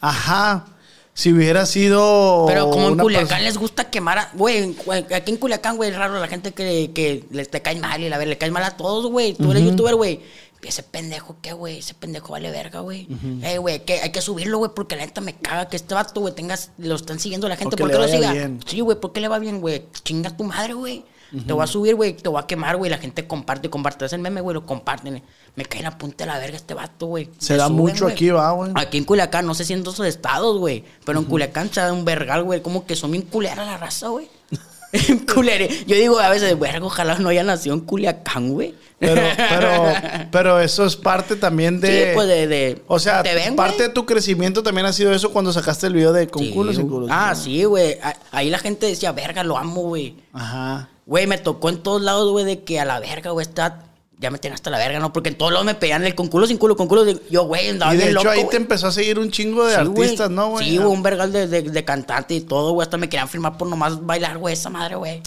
Ajá. Si hubiera sido. Pero como en Culiacán les gusta quemar a... Güey, aquí en Culiacán, güey, es raro la gente que, que les te cae mal y la ver, le caes mal a todos, güey. Tú eres youtuber, güey. Ese pendejo, ¿qué, güey? Ese pendejo vale verga, güey. Eh, güey, que hay que subirlo, güey, porque la neta me caga que este vato, güey, tengas... Lo están siguiendo la gente. ¿Por qué lo siga? bien. Sí, güey, ¿por qué le va bien, güey? Chinga tu madre, güey. Te voy a subir, güey, te voy a quemar, güey. La gente comparte, comparte. Es el meme, güey, lo comparten. Me cae en la punta de la verga este vato, güey. Se Me da suben, mucho aquí, va, güey. Aquí en Culiacán, no sé si en otros estados, güey. Pero en Culiacán se da un vergal, güey. Como que son bien culera la raza, güey. [laughs] [laughs] Culere. Yo digo a veces, verga, ojalá no haya nacido en Culiacán, güey. Pero, [laughs] pero, pero eso es parte también de. Sí, pues de. de- O sea, ¿te ven, parte güey? de tu crecimiento también ha sido eso cuando sacaste el video de con Sí, culo sin güey. culo. Ah, sí, güey. Ahí la gente decía, verga, lo amo, güey. Ajá. Güey, me tocó en todos lados, güey, de que a la verga, güey, está. Ya me tiene hasta la verga, ¿no? Porque en todos lados me pedían el con culo sin culo, con culo. Yo, güey, andaba Y de bien hecho loco, ahí güey. te empezó a seguir un chingo de Sí, güey. artistas, ¿no, güey? Sí, güey, un vergal de, de, de cantante y todo, güey. Hasta me querían firmar por nomás bailar, güey, esa madre, güey.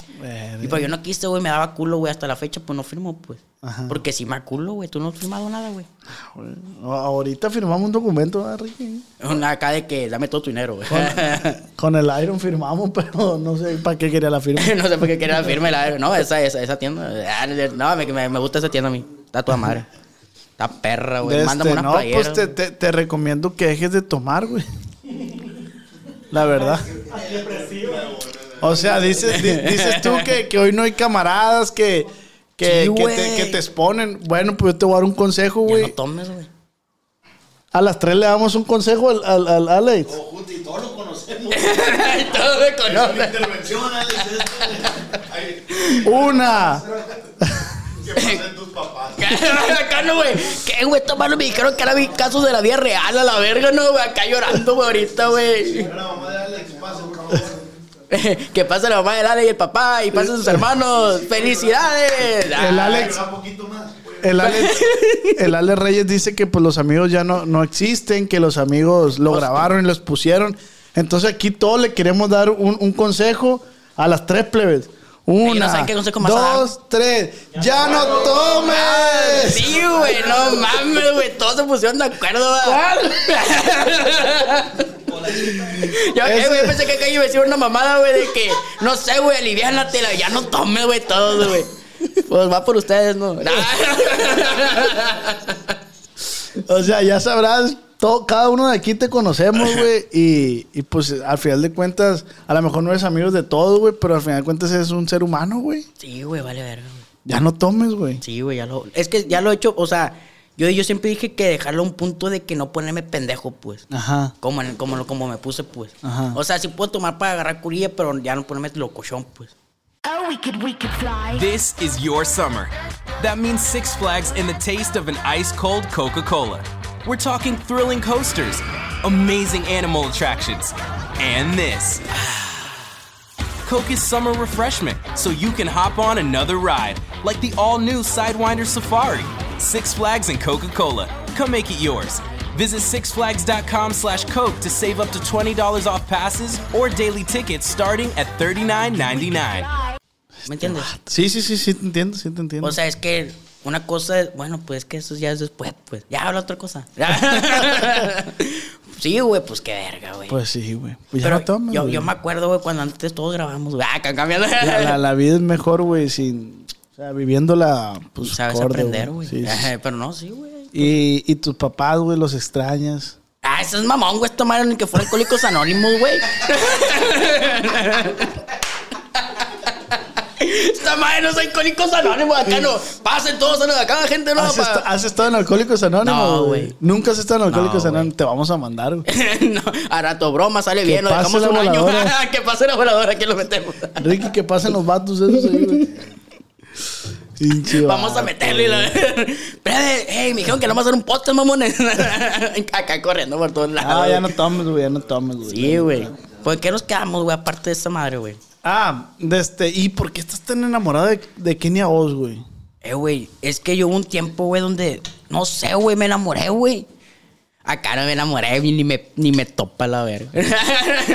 Y pues yo no quise, güey, me daba culo, güey. Hasta la fecha, pues no firmo, pues. Ajá. Porque si me culo, güey, tú no has firmado nada, güey. Ahorita firmamos un documento, ¿verdad, Ricky? Una acá de que dame todo tu dinero, güey. Con [laughs] el Iron firmamos, [laughs] pero no sé para qué quería la firma. [laughs] no sé por qué quería la firma. y la- No, esa, esa, esa tienda. ah, No, me, me, me gusta esa tienda a mí. Está toda madre. Está perra, güey. Mándame este, una no, playera. pues te, te, te recomiendo que dejes de tomar, güey. La verdad. O sea, dices, di- dices tú que, que hoy no hay camaradas que, que, Sí, que, te, que te exponen. Bueno, pues yo te voy a dar un consejo, güey. no tomes, güey. A las tres le damos un consejo al, al, al Alex. Junto y todos lo conocemos. Todo me conoce. Intervención, Alex. Una. [laughs] [laughs] Acá no, güey. ¿Qué, güey? Estos manos me dijeron que eran casos de la vida real a la verga, ¿no, güey? Acá llorando, güey, ahorita, güey. Era la mamá de Alex, pase, por favor. que pase la mamá del Ale y el papá y pasen sus hermanos. ¡Felicidades! El Alex. El Alex, el Alex Reyes dice que pues los amigos ya no, no existen, que los amigos lo grabaron y los pusieron. Entonces aquí todos le queremos dar un, un consejo a las tres plebes. Una, qué dos, tres. ¡Ya no tomes! Sí, güey, no mames, güey. Todos se pusieron de acuerdo, güey. [laughs] Yo, eh, güey, pensé que acá iba a decir una mamada, güey, de que, no sé, güey, aliviánate, la- ya no tomes, güey, todos, güey. Pues va por ustedes, ¿no? [laughs] [laughs] O sea, ya sabrás todo, cada uno de aquí te conocemos, [laughs] güey. Y, y pues al final de cuentas, a lo mejor no eres amigo de todos, güey, pero al final de cuentas eres un ser humano, güey. Sí, güey, vale verga, güey. Ya no tomes, güey. Sí, güey, ya lo. Es que ya lo he hecho, o sea, yo, yo siempre dije que dejarlo a un punto de que no ponerme pendejo, pues. Ajá. Como, en- como, lo- como me puse, pues. Ajá. O sea, sí puedo tomar para agarrar curilla, pero ya no ponerme locochón, pues. Oh, we could, we could fly. This is your summer. That means Six Flags and the taste of an ice cold Coca Cola. We're talking thrilling coasters, amazing animal attractions, and this. [sighs] Coke is summer refreshment, so you can hop on another ride, like the all new Sidewinder Safari. Six Flags and Coca Cola. Come make it yours. Visit sixflags.com slash Coke to save up to $20 off passes or daily tickets starting at $39.99. ¿Me entiendes? Sí, sí, sí, sí, te entiendo, sí te entiendo. O sea, es que una cosa es, bueno, pues que eso ya es después, pues. Ya habla otra cosa. [laughs] sí, güey, pues qué verga, güey. pues sí, güey. Pues ya Pero no yo, güey. yo me acuerdo, güey, cuando antes todos grabamos, güey. Ah, cambiando. la, la- la [laughs] vida es mejor, güey, sin... O sea, viviéndola, pues, Sabes aprender, güey. Sí, sí. [laughs] Pero no, sí, güey. Y, y tus papás, güey, los extrañas. Ah, eso es mamón, güey. Ni que fuera Alcohólicos Anónimos, güey. Esta madre no es Alcohólicos Anónimos. Acá no. Pasen todos a acá, gente, no. ¿Has, esta- has estado en Alcohólicos Anónimos? No, güey? Nunca has estado en Alcohólicos No, Anónimos. Te vamos a mandar, güey. [laughs] no, a rato broma sale bien. Lo dejamos la un año. [laughs] que pase la voladora, aquí lo metemos. Ricky, que pasen los vatos esos ahí, güey. [laughs] Vamos a meterle. y la- Espérate, hey, me dijeron que no vamos a hacer un podcast, mamones. Acá corriendo por todos lados. Ah, ya no tomes, güey, ya no tomes, güey. Sí, güey. ¿Por qué nos quedamos, güey? Aparte de esta madre, güey. Ah, de este, ¿y por qué estás tan enamorado de, de Kenia Oz, güey? Eh, güey, es que yo hubo un tiempo, güey, donde, no sé, güey, me enamoré, güey. Acá no me enamoré, ni me, ni me topa la verga. [laughs]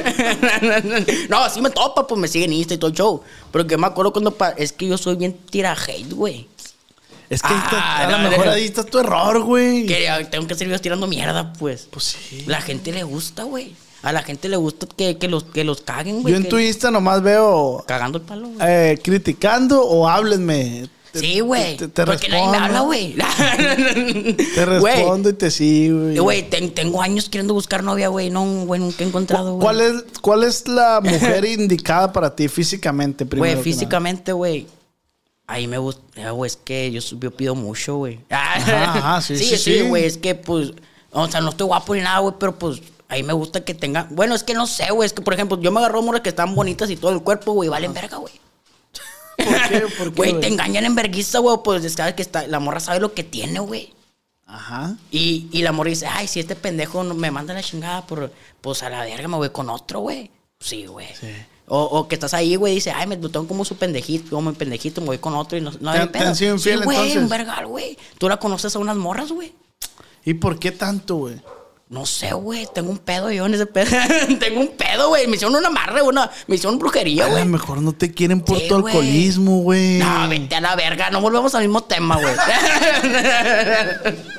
no, sí me topa, pues me sigue en Insta y todo el show. Pero que me acuerdo cuando, pa- es que yo soy bien tira hate, güey. Es que ahí está- Ah, a lo no, mejor ahí está tu error, güey. Que tengo que seguir tirando mierda, pues. Pues sí. La gente le gusta, güey. A la gente le gusta que, que los, que los caguen, güey. Yo en tu Insta nomás veo Cagando el palo, güey. eh, criticando o háblenme. Te- Sí, güey. Te, te Porque nadie me respondo. habla, güey. [laughs] Te respondo y te sigo, güey. Güey, ten- tengo años queriendo buscar novia, güey. No, güey, nunca he encontrado, güey. ¿Cuál es, ¿Cuál es la [laughs] mujer indicada para ti físicamente, primero? Güey, físicamente, güey. Ahí me gusta, güey, es que yo, yo pido mucho, güey. Ajá, ajá, [laughs] sí, sí, sí, sí. güey, es que, pues, o sea, no estoy guapo ni nada, güey, pero, pues, ahí me gusta que tenga... Bueno, es que no sé, güey, es que, por ejemplo, yo me agarro moras que están bonitas y todo el cuerpo, güey, valen verga, güey. ¿Por qué? ¿Por qué, [laughs] Güey, te engañan en verguiza, güey, pues, sabes que está, la morra sabe lo que tiene, güey. Ajá. Y, y la morra dice, ay, si este pendejo me manda la chingada, por, pues a la verga me voy con otro, güey. Sí, güey. O, o que estás ahí, güey, dice, ay, me tengo como su pendejito, como mi pendejito, me voy con otro y no, no ¿Te- hay te pedo. sido infiel, sí, güey, un vergal, güey. Tú la conoces a unas morras, güey. ¿Y por qué tanto, güey? No sé, güey, tengo un pedo yo en ese pedo. [laughs] tengo un pedo, güey. Me hicieron una amarre, una, me hicieron brujería, A lo güey. mejor no te quieren por Sí, tu güey. alcoholismo, güey. No, vete a la verga, no volvemos al mismo tema, güey. [laughs]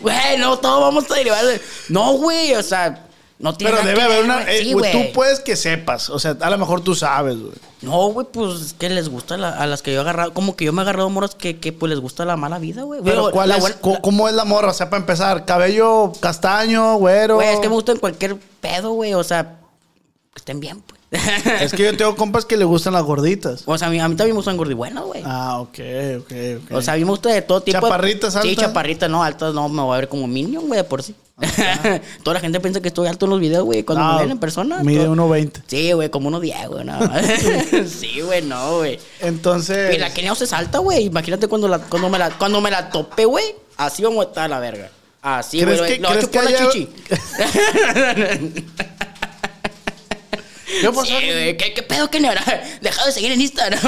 Güey, no, todos vamos a derivar. de- No, güey, o sea, no tiene Pero debe haber una. eh, Sí, güey, tú puedes que sepas. O sea, a lo mejor tú sabes, güey. No, güey, pues es que les gusta la- a las que yo he agarrado. Como que yo me he agarrado moros que, que pues les gusta la mala vida, güey. Pero, ¿cuál la es, ¿cómo es la morra? O sea, para empezar, cabello castaño, güero. Güey, es que me gustan cualquier pedo, güey. O sea, que estén bien, pues. [laughs] Es que yo tengo compas que le gustan las gorditas. o sea, a mí, a mí también me gustan gordibuenas, güey. Ah, ok, ok, ok. O sea, a mí me gusta de todo tipo. ¿Chaparritas Sí, altas? chaparritas, no, altas, no, me voy a ver como Minion, güey, de por sí. [laughs] Toda la gente piensa que estoy alto en los videos, güey. Cuando No, me ven en persona. Mide todo- 1.20. Sí, güey, como uno 10, güey, nada más. [laughs] [laughs] sí, güey, no, güey. Entonces. Y la Kenia se salta, güey. Imagínate cuando, la, cuando, me la, cuando me la topé, güey. Así vamos a estar a la verga. Así, güey. ¿Crees que- que chupar la chichi. ¿Qué? Sí. ¿Qué, ¿Qué pedo, Kenia? Deja de seguir en Instagram.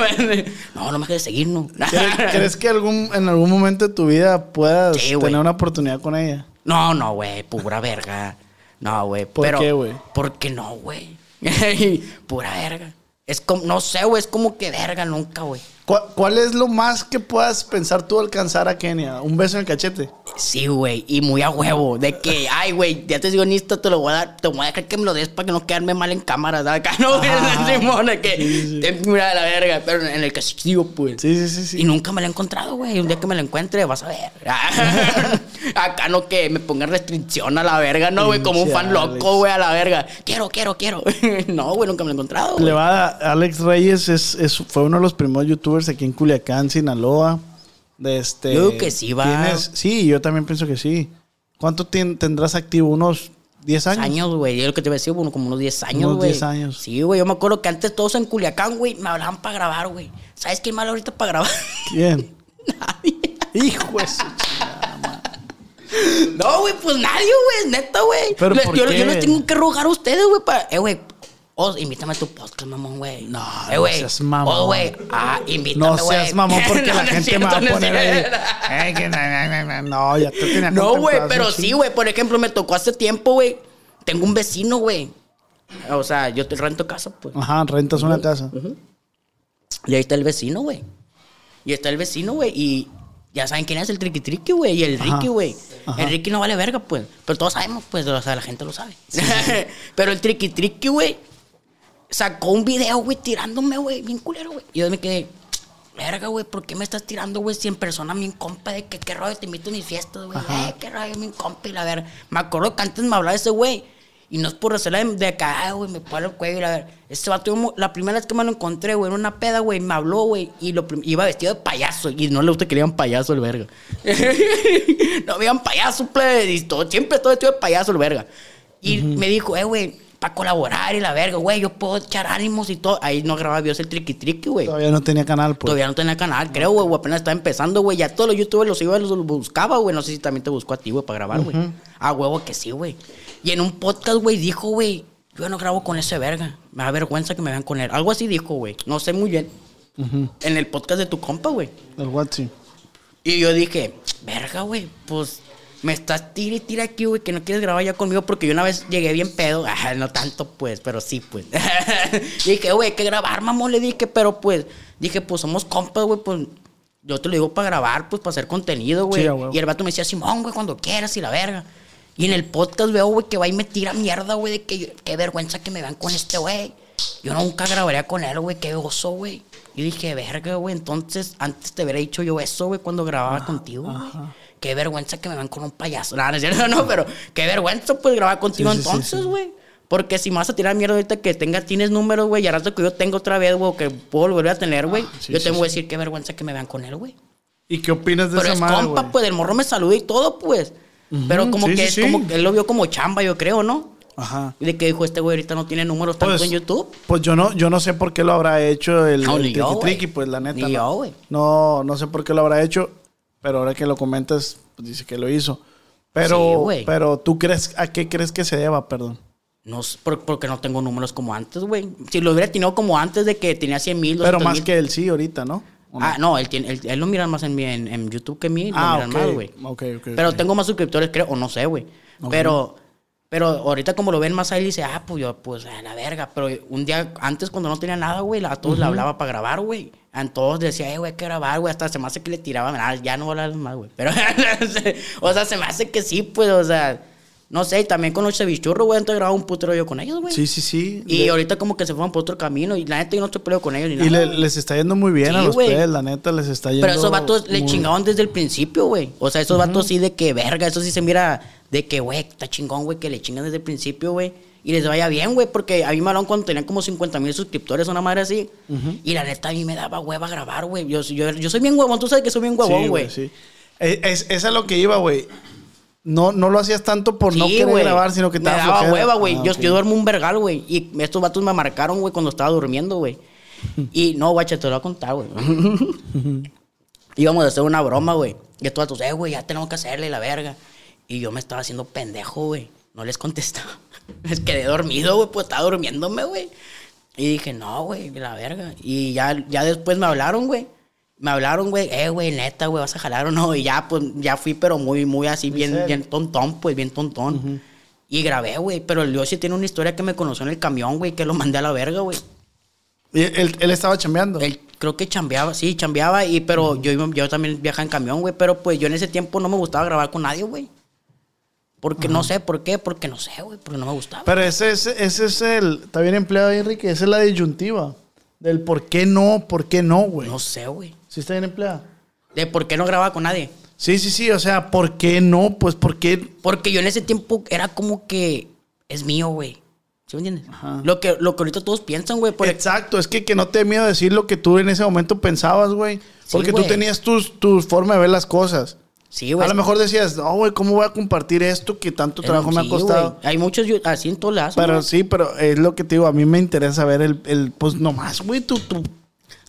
No, no me dejes de seguir, no. ¿Crees, crees que algún, en algún momento de tu vida puedas Sí, tener una oportunidad con ella? No, no, güey, pura verga. No, güey. ¿Por pero- qué, güey? Porque no, güey. [laughs] pura verga. Es como, no sé, güey, es como que verga nunca, güey. ¿Cuál, cuál es lo más que puedas pensar tú alcanzar a Kenia? ¿Un beso en el cachete? Sí, güey, y muy a huevo. De que, [laughs] ay, güey, ya te digo, Insta, te lo voy a dar, te voy a dejar que me lo des para que no quedarme mal en cámara. ¿sabes? Acá [laughs] no, Simón, de que, te- mira la verga, pero en el castigo, pues. Sí, sí, sí, sí. Y nunca me lo he encontrado, güey. Un día que me lo encuentre, vas a ver. Acá no que me ponga restricción a la verga, no, güey, como un fan loco, güey, a la verga. Quiero, quiero, quiero. [laughs] no, güey, nunca me lo he encontrado. Le va a- Alex Reyes es, es- fue uno de los primeros youtubers aquí en Culiacán, Sinaloa. De este, Yo digo que sí, va. tienes- Sí, yo también pienso que sí. ¿Cuánto tien- tendrás activo? ¿Unos 10 años? años, güey. Yo lo que te iba a decir, bueno, como unos 10 años, Unos güey. 10 años. Sí, güey. Yo me acuerdo que antes todos en Culiacán, güey, me hablaban para grabar, güey. ¿Sabes quién me habla ahorita para grabar? ¿Quién? [laughs] Nadie. Hijo de su. No, güey, pues nadie, güey, neta, güey. ¿Pero Les- por yo, qué? yo les tengo que rogar a ustedes, güey, para. Eh, güey. Oh, invítame a tu podcast, mamón, güey. No, eh, no seas mamón. Oh, güey. Ah, invítame, No seas mamón [laughs] porque No, la no gente cierto, me va a poner ahí. cierto. "Ay, que na, na, na, na". No, ya te tenía No, güey, pero sí, güey. Por ejemplo, me tocó hace tiempo, güey. Tengo un vecino, güey. O sea, yo te rento casa, pues. Ajá, rentas una casa. Y ahí está el vecino, güey. Y está el vecino, güey. Y ya saben quién es el Triqui Triqui, güey. Y el Ajá. Ricky, güey. El Ricky no vale verga, pues. Pero todos sabemos, pues. O sea, la gente lo sabe. [laughs] Pero el Triqui Triqui, güey. Sacó un video, güey, tirándome, güey. Bien culero, güey. Y yo me quedé. Verga, güey, ¿por qué me estás tirando, güey? Si en persona mi compa de que qué rollo te invito a mis fiestas, güey. Eh, qué rollo mi compa y la ver. Me acuerdo que antes me hablaba ese güey. Y no es por hacerla de, de acá, "Ay, güey, me paro el cuello y la ver. Este vato, la primera vez que me lo encontré, güey, en una peda, güey, me habló, güey. Y lo iba vestido de payaso. Y no le gusta que le digan payaso el verga. [laughs] no me digan payaso, plebe. y todo- siempre estoy vestido de payaso el verga. Y me dijo, eh, güey, para colaborar y la verga, güey, yo puedo echar ánimos y todo. Ahí no grababa Dios el triqui triqui, güey. Todavía no tenía canal, pues. Todavía no tenía canal, creo, güey, apenas estaba empezando, güey. Ya todos los youtubers los iba, los buscaba, güey. No sé si también te buscó a ti, güey, para grabar, güey. A huevo que sí, güey. Y en un podcast, güey, dijo, güey, yo no grabo con ese verga. Me da vergüenza que me vean con él. Algo así dijo, güey. No sé muy bien. En el podcast de tu compa, güey. El WhatsApp. Y yo dije, verga, güey, pues me estás tira y tira aquí, güey, que no quieres grabar ya conmigo porque yo una vez llegué bien pedo. [laughs] Ah, no tanto, pues, pero sí, pues. [laughs] dije, güey, que grabar, mamón, le dije, pero pues, dije, pues somos compas, güey, pues. Yo te lo digo para grabar, pues, para hacer contenido, güey. Sí, y el vato me decía, Simón, güey, cuando quieras y la verga. Y en el podcast veo, güey, que va y me tira mierda, güey, de que yo- qué vergüenza que me vean con este güey. Yo nunca grabaría con él, güey, qué oso, güey. Y dije, verga, güey, entonces antes te hubiera dicho yo eso, güey, cuando grababa contigo, güey. Qué vergüenza que me vean con un payaso. No, no es cierto, [laughs] no, pero qué vergüenza, pues, grabar contigo Sí, sí, sí, entonces, sí. güey. Porque si me vas a tirar mierda ahorita que tengas, tienes números, güey, y al rato que yo tengo otra vez, güey, que puedo volver a tener, güey, Ah, yo sí, te voy a sí. decir qué vergüenza que me vean con él, güey. ¿Y qué opinas de Pero esa es madre, compa, pues, el morro me saluda y todo, pues. Pero como sí, que sí, es sí. como que él lo vio como chamba, yo creo, ¿no? Ajá. Y de que dijo, este güey ahorita no tiene números tanto Pues, en YouTube. Pues yo no, yo no sé por qué lo habrá hecho el, No, el ni yo, Triqui pues la neta. Ni no. yo. No, no sé por qué lo habrá hecho, pero ahora que lo comentas, pues dice que lo hizo. Pero, pero tú crees, ¿a qué crees que se deba, perdón? No porque no tengo números como antes, güey. Si lo hubiera tenido como antes de que tenía 100 mil, Pero más que él sí ahorita, ¿no? ¿O no? Ah, no, él, tiene, él, él lo mira más en, mi- en, en YouTube que a mí. Ah, lo miran más, güey. Pero tengo más suscriptores, creo, o no sé, güey. Pero, pero ahorita como lo ven más ahí, dice, ah, pues yo, pues a la verga. Pero un día antes, cuando no tenía nada, güey, a todos le hablaba para grabar, güey. A todos decía, eh, güey, hay que grabar, güey. Hasta se me hace que le tiraba, nada, ya no voy a hablar más, güey. Pero, [laughs] o sea, se me hace que sí, pues, o sea, no sé. Y también con los cevichurros, güey, antes grababa un putero yo con ellos, güey. Sí, sí, sí. Y Le- ahorita como que se fueron por otro camino. Y la neta yo no estoy peleo con ellos ni y nada. le- les está yendo muy bien a Sí, los pies, la neta, les está yendo Pero esos vatos le muy- chingaban desde el principio, güey. O sea, esos vatos sí de que verga, eso sí se mira de que, güey, está chingón, güey, que le chingan desde el principio, güey. Y les vaya bien, güey, porque a mí me hablaron cuando tenían como 50 mil suscriptores, una madre así. Y la neta a mí me daba hueva grabar, güey. Yo, yo, yo soy bien huevón, tú sabes que soy bien huevón, Sí, güey. Sí, Es, es, es a lo que iba, güey. No, no lo hacías tanto por no querer grabar, sino que te me daba flojera. hueva, güey. Ah, yo, ok. yo duermo un vergal, güey. Y estos vatos me marcaron, güey, cuando estaba durmiendo, güey. [laughs] Y no, guacha, te lo voy a contar, güey. [laughs] Íbamos a hacer una broma, güey. Y estos vatos, eh, güey, ya tenemos que hacerle la verga. Y yo me estaba haciendo pendejo, güey. No les contestaba. [laughs] Les quedé dormido, güey, pues estaba durmiéndome, güey. Y dije, no, güey, la verga. Y ya, ya después me hablaron, güey. Me hablaron, güey, eh, güey, neta, güey, ¿vas a jalar o no? Y ya, pues, ya fui, pero muy, muy así, bien, serio? bien tontón, pues, bien tontón. Y grabé, güey, pero el Yoshi tiene una historia que me conoció en el camión, güey, que lo mandé a la verga, güey. Y él, él estaba chambeando. Él creo que chambeaba, sí, chambeaba, y, pero yo, yo también viajaba en camión, güey, pero pues yo en ese tiempo no me gustaba grabar con nadie, güey. Porque no sé por qué, porque no sé, güey, porque no me gustaba. Pero ese, ese, ese es el. Está bien empleado Enrique. Esa es la disyuntiva. Del por qué no, por qué no, güey. No sé, güey. ¿Sí está bien empleada? De por qué no grababa con nadie. Sí, sí, sí. O sea, ¿por qué no? Pues, ¿por qué? Porque yo en ese tiempo era como que es mío, güey. ¿Sí me entiendes? Lo que, lo que ahorita todos piensan, güey. Por Exacto. Es que, que no te dé miedo decir lo que tú en ese momento pensabas, güey. Porque tú tenías tus- tu forma de ver las cosas. Sí, güey. A lo mejor decías, no, güey, ¿cómo voy a compartir esto que tanto trabajo me ha costado? güey. Hay muchos así en todos lados. Pero güey. sí, pero es lo que te digo, a mí me interesa ver el, el pues nomás, güey, tú.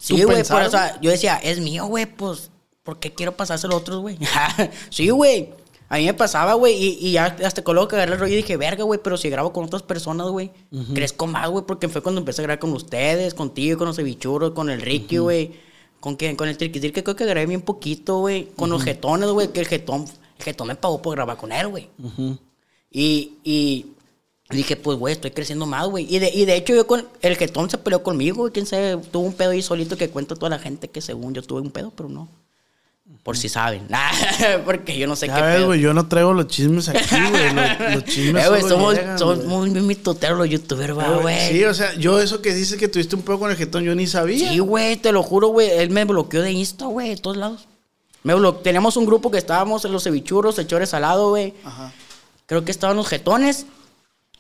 Sí, güey, pensar, pero, o sea, yo decía, es mío, güey, pues, ¿por qué quiero pasárselo a otros, güey? [laughs] sí, güey. A mí me pasaba, güey, y, y ya hasta con luego que agarré el rollo y dije, verga, güey, pero si grabo con otras personas, güey, crezco más, güey, porque fue cuando empecé a grabar con ustedes, contigo, con los cevichuros, con el Ricky, güey, con, quién? con el Triqui que creo que grabé bien poquito, güey, con los jetones, güey, que el jetón, el jetón me pagó por grabar con él, güey. Y, y dije, pues, güey, estoy creciendo más, güey. Y de, y de hecho, yo con el jetón se peleó conmigo, güey. Quién sabe, tuvo un pedo ahí solito que cuenta toda la gente que según yo tuve un pedo, pero no. Por si saben. [laughs] Porque yo no sé Ya qué ves, pedo. güey, yo no traigo los chismes aquí, güey. Los, los [laughs] chismes Eh, güey, solo somos, llegan, somos güey. muy mitoteros los youtubers, Eh, güey. Sí, o sea, yo eso que dices que tuviste un poco con el jetón, yo ni sabía. Sí, güey, te lo juro, güey. Él me bloqueó de Insta, güey, de todos lados. Me blo- Teníamos un grupo que estábamos en los cevichuros, echores salado, güey. Ajá. Creo que estaban los jetones.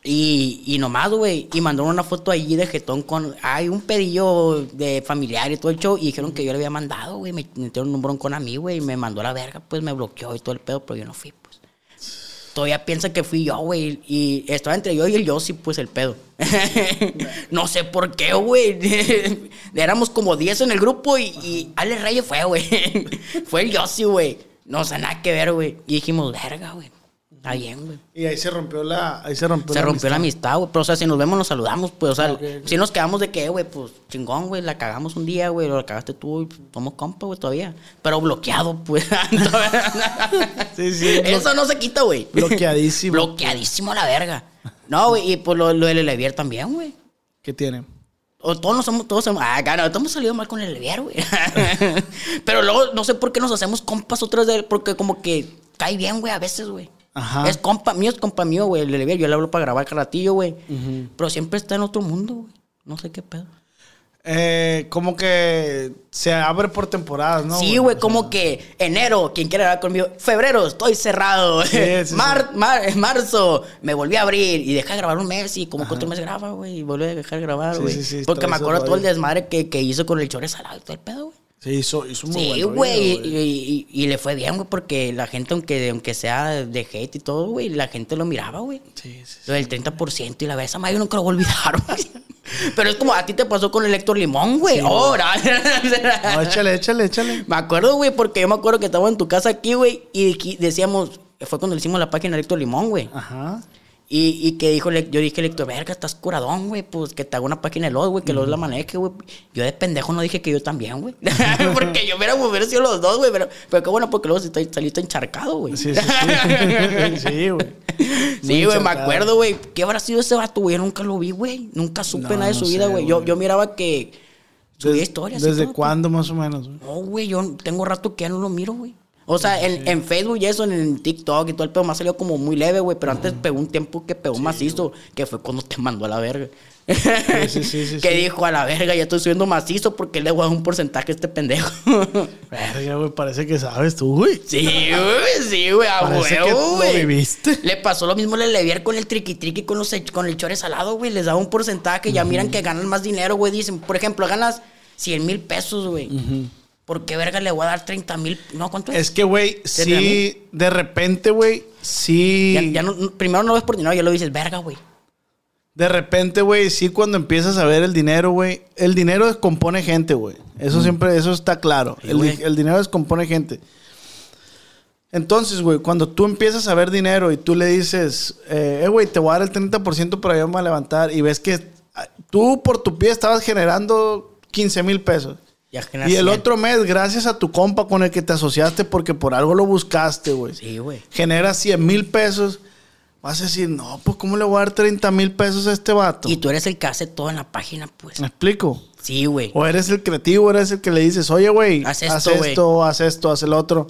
Y, y nomás, güey. Y mandaron una foto allí de jetón con. Hay un pedillo de familiar y todo el show. Y dijeron que yo le había mandado, güey. Me metieron un broncón a mí, güey. Y me mandó a la verga, pues me bloqueó y todo el pedo, pero yo no fui, pues. Todavía piensa que fui yo, güey. Y estaba entre yo y el Yossi, pues el pedo. [laughs] no sé por qué, güey. [laughs] Éramos como 10 en el grupo y, y Ale Reyes fue, güey. [laughs] fue el Yossi, güey. No, o sea, nada que ver, güey. Y dijimos, verga, güey. Está bien, güey. Y ahí se rompió la. Ahí se rompió Se rompió la amistad, güey. Pero, o sea, si nos vemos, nos saludamos, pues. O sea, si nos quedamos de que, güey, pues chingón, güey. La cagamos un día, güey. Lo la cagaste tú y pues, somos compa, güey, todavía. Pero bloqueado, pues. [laughs] Sí, sí, Eso no se quita, güey. Bloqueadísimo. Bloqueadísimo a la verga. No, güey. Y pues lo, lo del Levier también, güey. ¿Qué tiene? O todos nos somos, todos somos, ah, claro, todos hemos salido mal con el Levier, güey. [laughs] Pero luego no sé por qué nos hacemos compas otras de él, porque como que cae bien, güey, a veces, güey. Ajá. Es compa mío, es compa mío, güey. Yo le hablo para grabar cada ratillo, güey. Pero siempre está en otro mundo, güey. No sé qué pedo. Eh, como que se abre por temporadas, ¿no? sí, güey, O como que enero, quien quiera hablar conmigo. Febrero, estoy cerrado. Sí, sí, [laughs] Mar- mar- marzo, me volví a abrir y dejé de grabar un mes y como que otro mes graba, güey. Y volví a dejar de grabar, güey. sí, sí, Porque me acuerdo todo el desmadre que, que hizo con el chore salado y todo el pedo, güey. Sí, hizo, hizo muy Sí, güey. Y, y- y le fue bien, güey, porque la gente, aunque, aunque sea de hate y todo, güey, la gente lo miraba, güey. Sí, sí. Lo del 30% y la vez, esa yo nunca lo voy a olvidar, güey. [laughs] Pero es como a ti te pasó con el Héctor Limón, güey. Ahora. No, échale, échale, échale. Me acuerdo, güey, porque yo me acuerdo que estaba en tu casa aquí, güey, y decíamos, fue cuando le hicimos la página de Héctor Limón, güey. Ajá. Y, y que dijo, le- yo dije, Héctor, verga, estás curadón, güey, pues que te hago una página de los, güey, que los la maneje, güey. Yo de pendejo no dije que yo también, güey. [laughs] porque yo hubiera, hubiera sido los dos, güey, pero, pero qué bueno, porque luego saliste, encharcado, güey. Sí, sí, sí. [laughs] sí, güey. Sí, güey, me acuerdo, güey. ¿Qué habrá sido ese vato, güey? Yo nunca lo vi, güey. Nunca supe No, nada de su vida, güey. Yo, yo miraba que subía historias. ¿Desde todo, cuándo más o menos? güey? No, güey, yo tengo rato que ya no lo miro, güey. O sea, en, en Facebook y eso, en TikTok y todo el pedo me ha salido como muy leve, güey. Pero antes pegó un tiempo que pegó macizo, que fue cuando te mandó a la verga. sí, sí, sí, [laughs] que sí. dijo a la verga, ya estoy subiendo macizo porque le voy a dar un porcentaje a este pendejo. [laughs] Verga, güey, parece que sabes tú, güey. sí, güey, sí, güey, a huevo, güey. viviste. Le pasó lo mismo a Levier con el triqui triqui con, los, con el chore salado, güey. Les daba un porcentaje. Ya miran que ganan más dinero, güey. Dicen, por ejemplo, ganas 100 mil pesos, güey. ¿Por qué verga le voy a dar 30 mil? No, ¿cuánto es? Es que, güey, sí, de repente, güey, sí. Ya, ya no, primero no ves por dinero, ya lo dices, verga, güey. De repente, güey, sí, cuando empiezas a ver el dinero, güey. El dinero descompone gente, güey. Eso siempre, eso está claro. Sí, el, dinero descompone gente. Entonces, güey, cuando tú empiezas a ver dinero y tú le dices, eh, eh, güey, te voy a dar el 30% para ayudarme a levantar y ves que ah, tú por tu pie estabas generando 15 mil pesos. Y el 100. otro mes, gracias a tu compa con el que te asociaste porque por algo lo buscaste, güey. Sí, güey. Generas 100 mil pesos. Vas a decir, no, pues ¿cómo le voy a dar 30 mil pesos a este vato? Y tú eres el que hace todo en la página, pues. ¿Me explico? Sí, güey. O eres el creativo, eres el que le dices, oye, güey, Haz haz, esto, esto, güey. haz esto, haz el otro.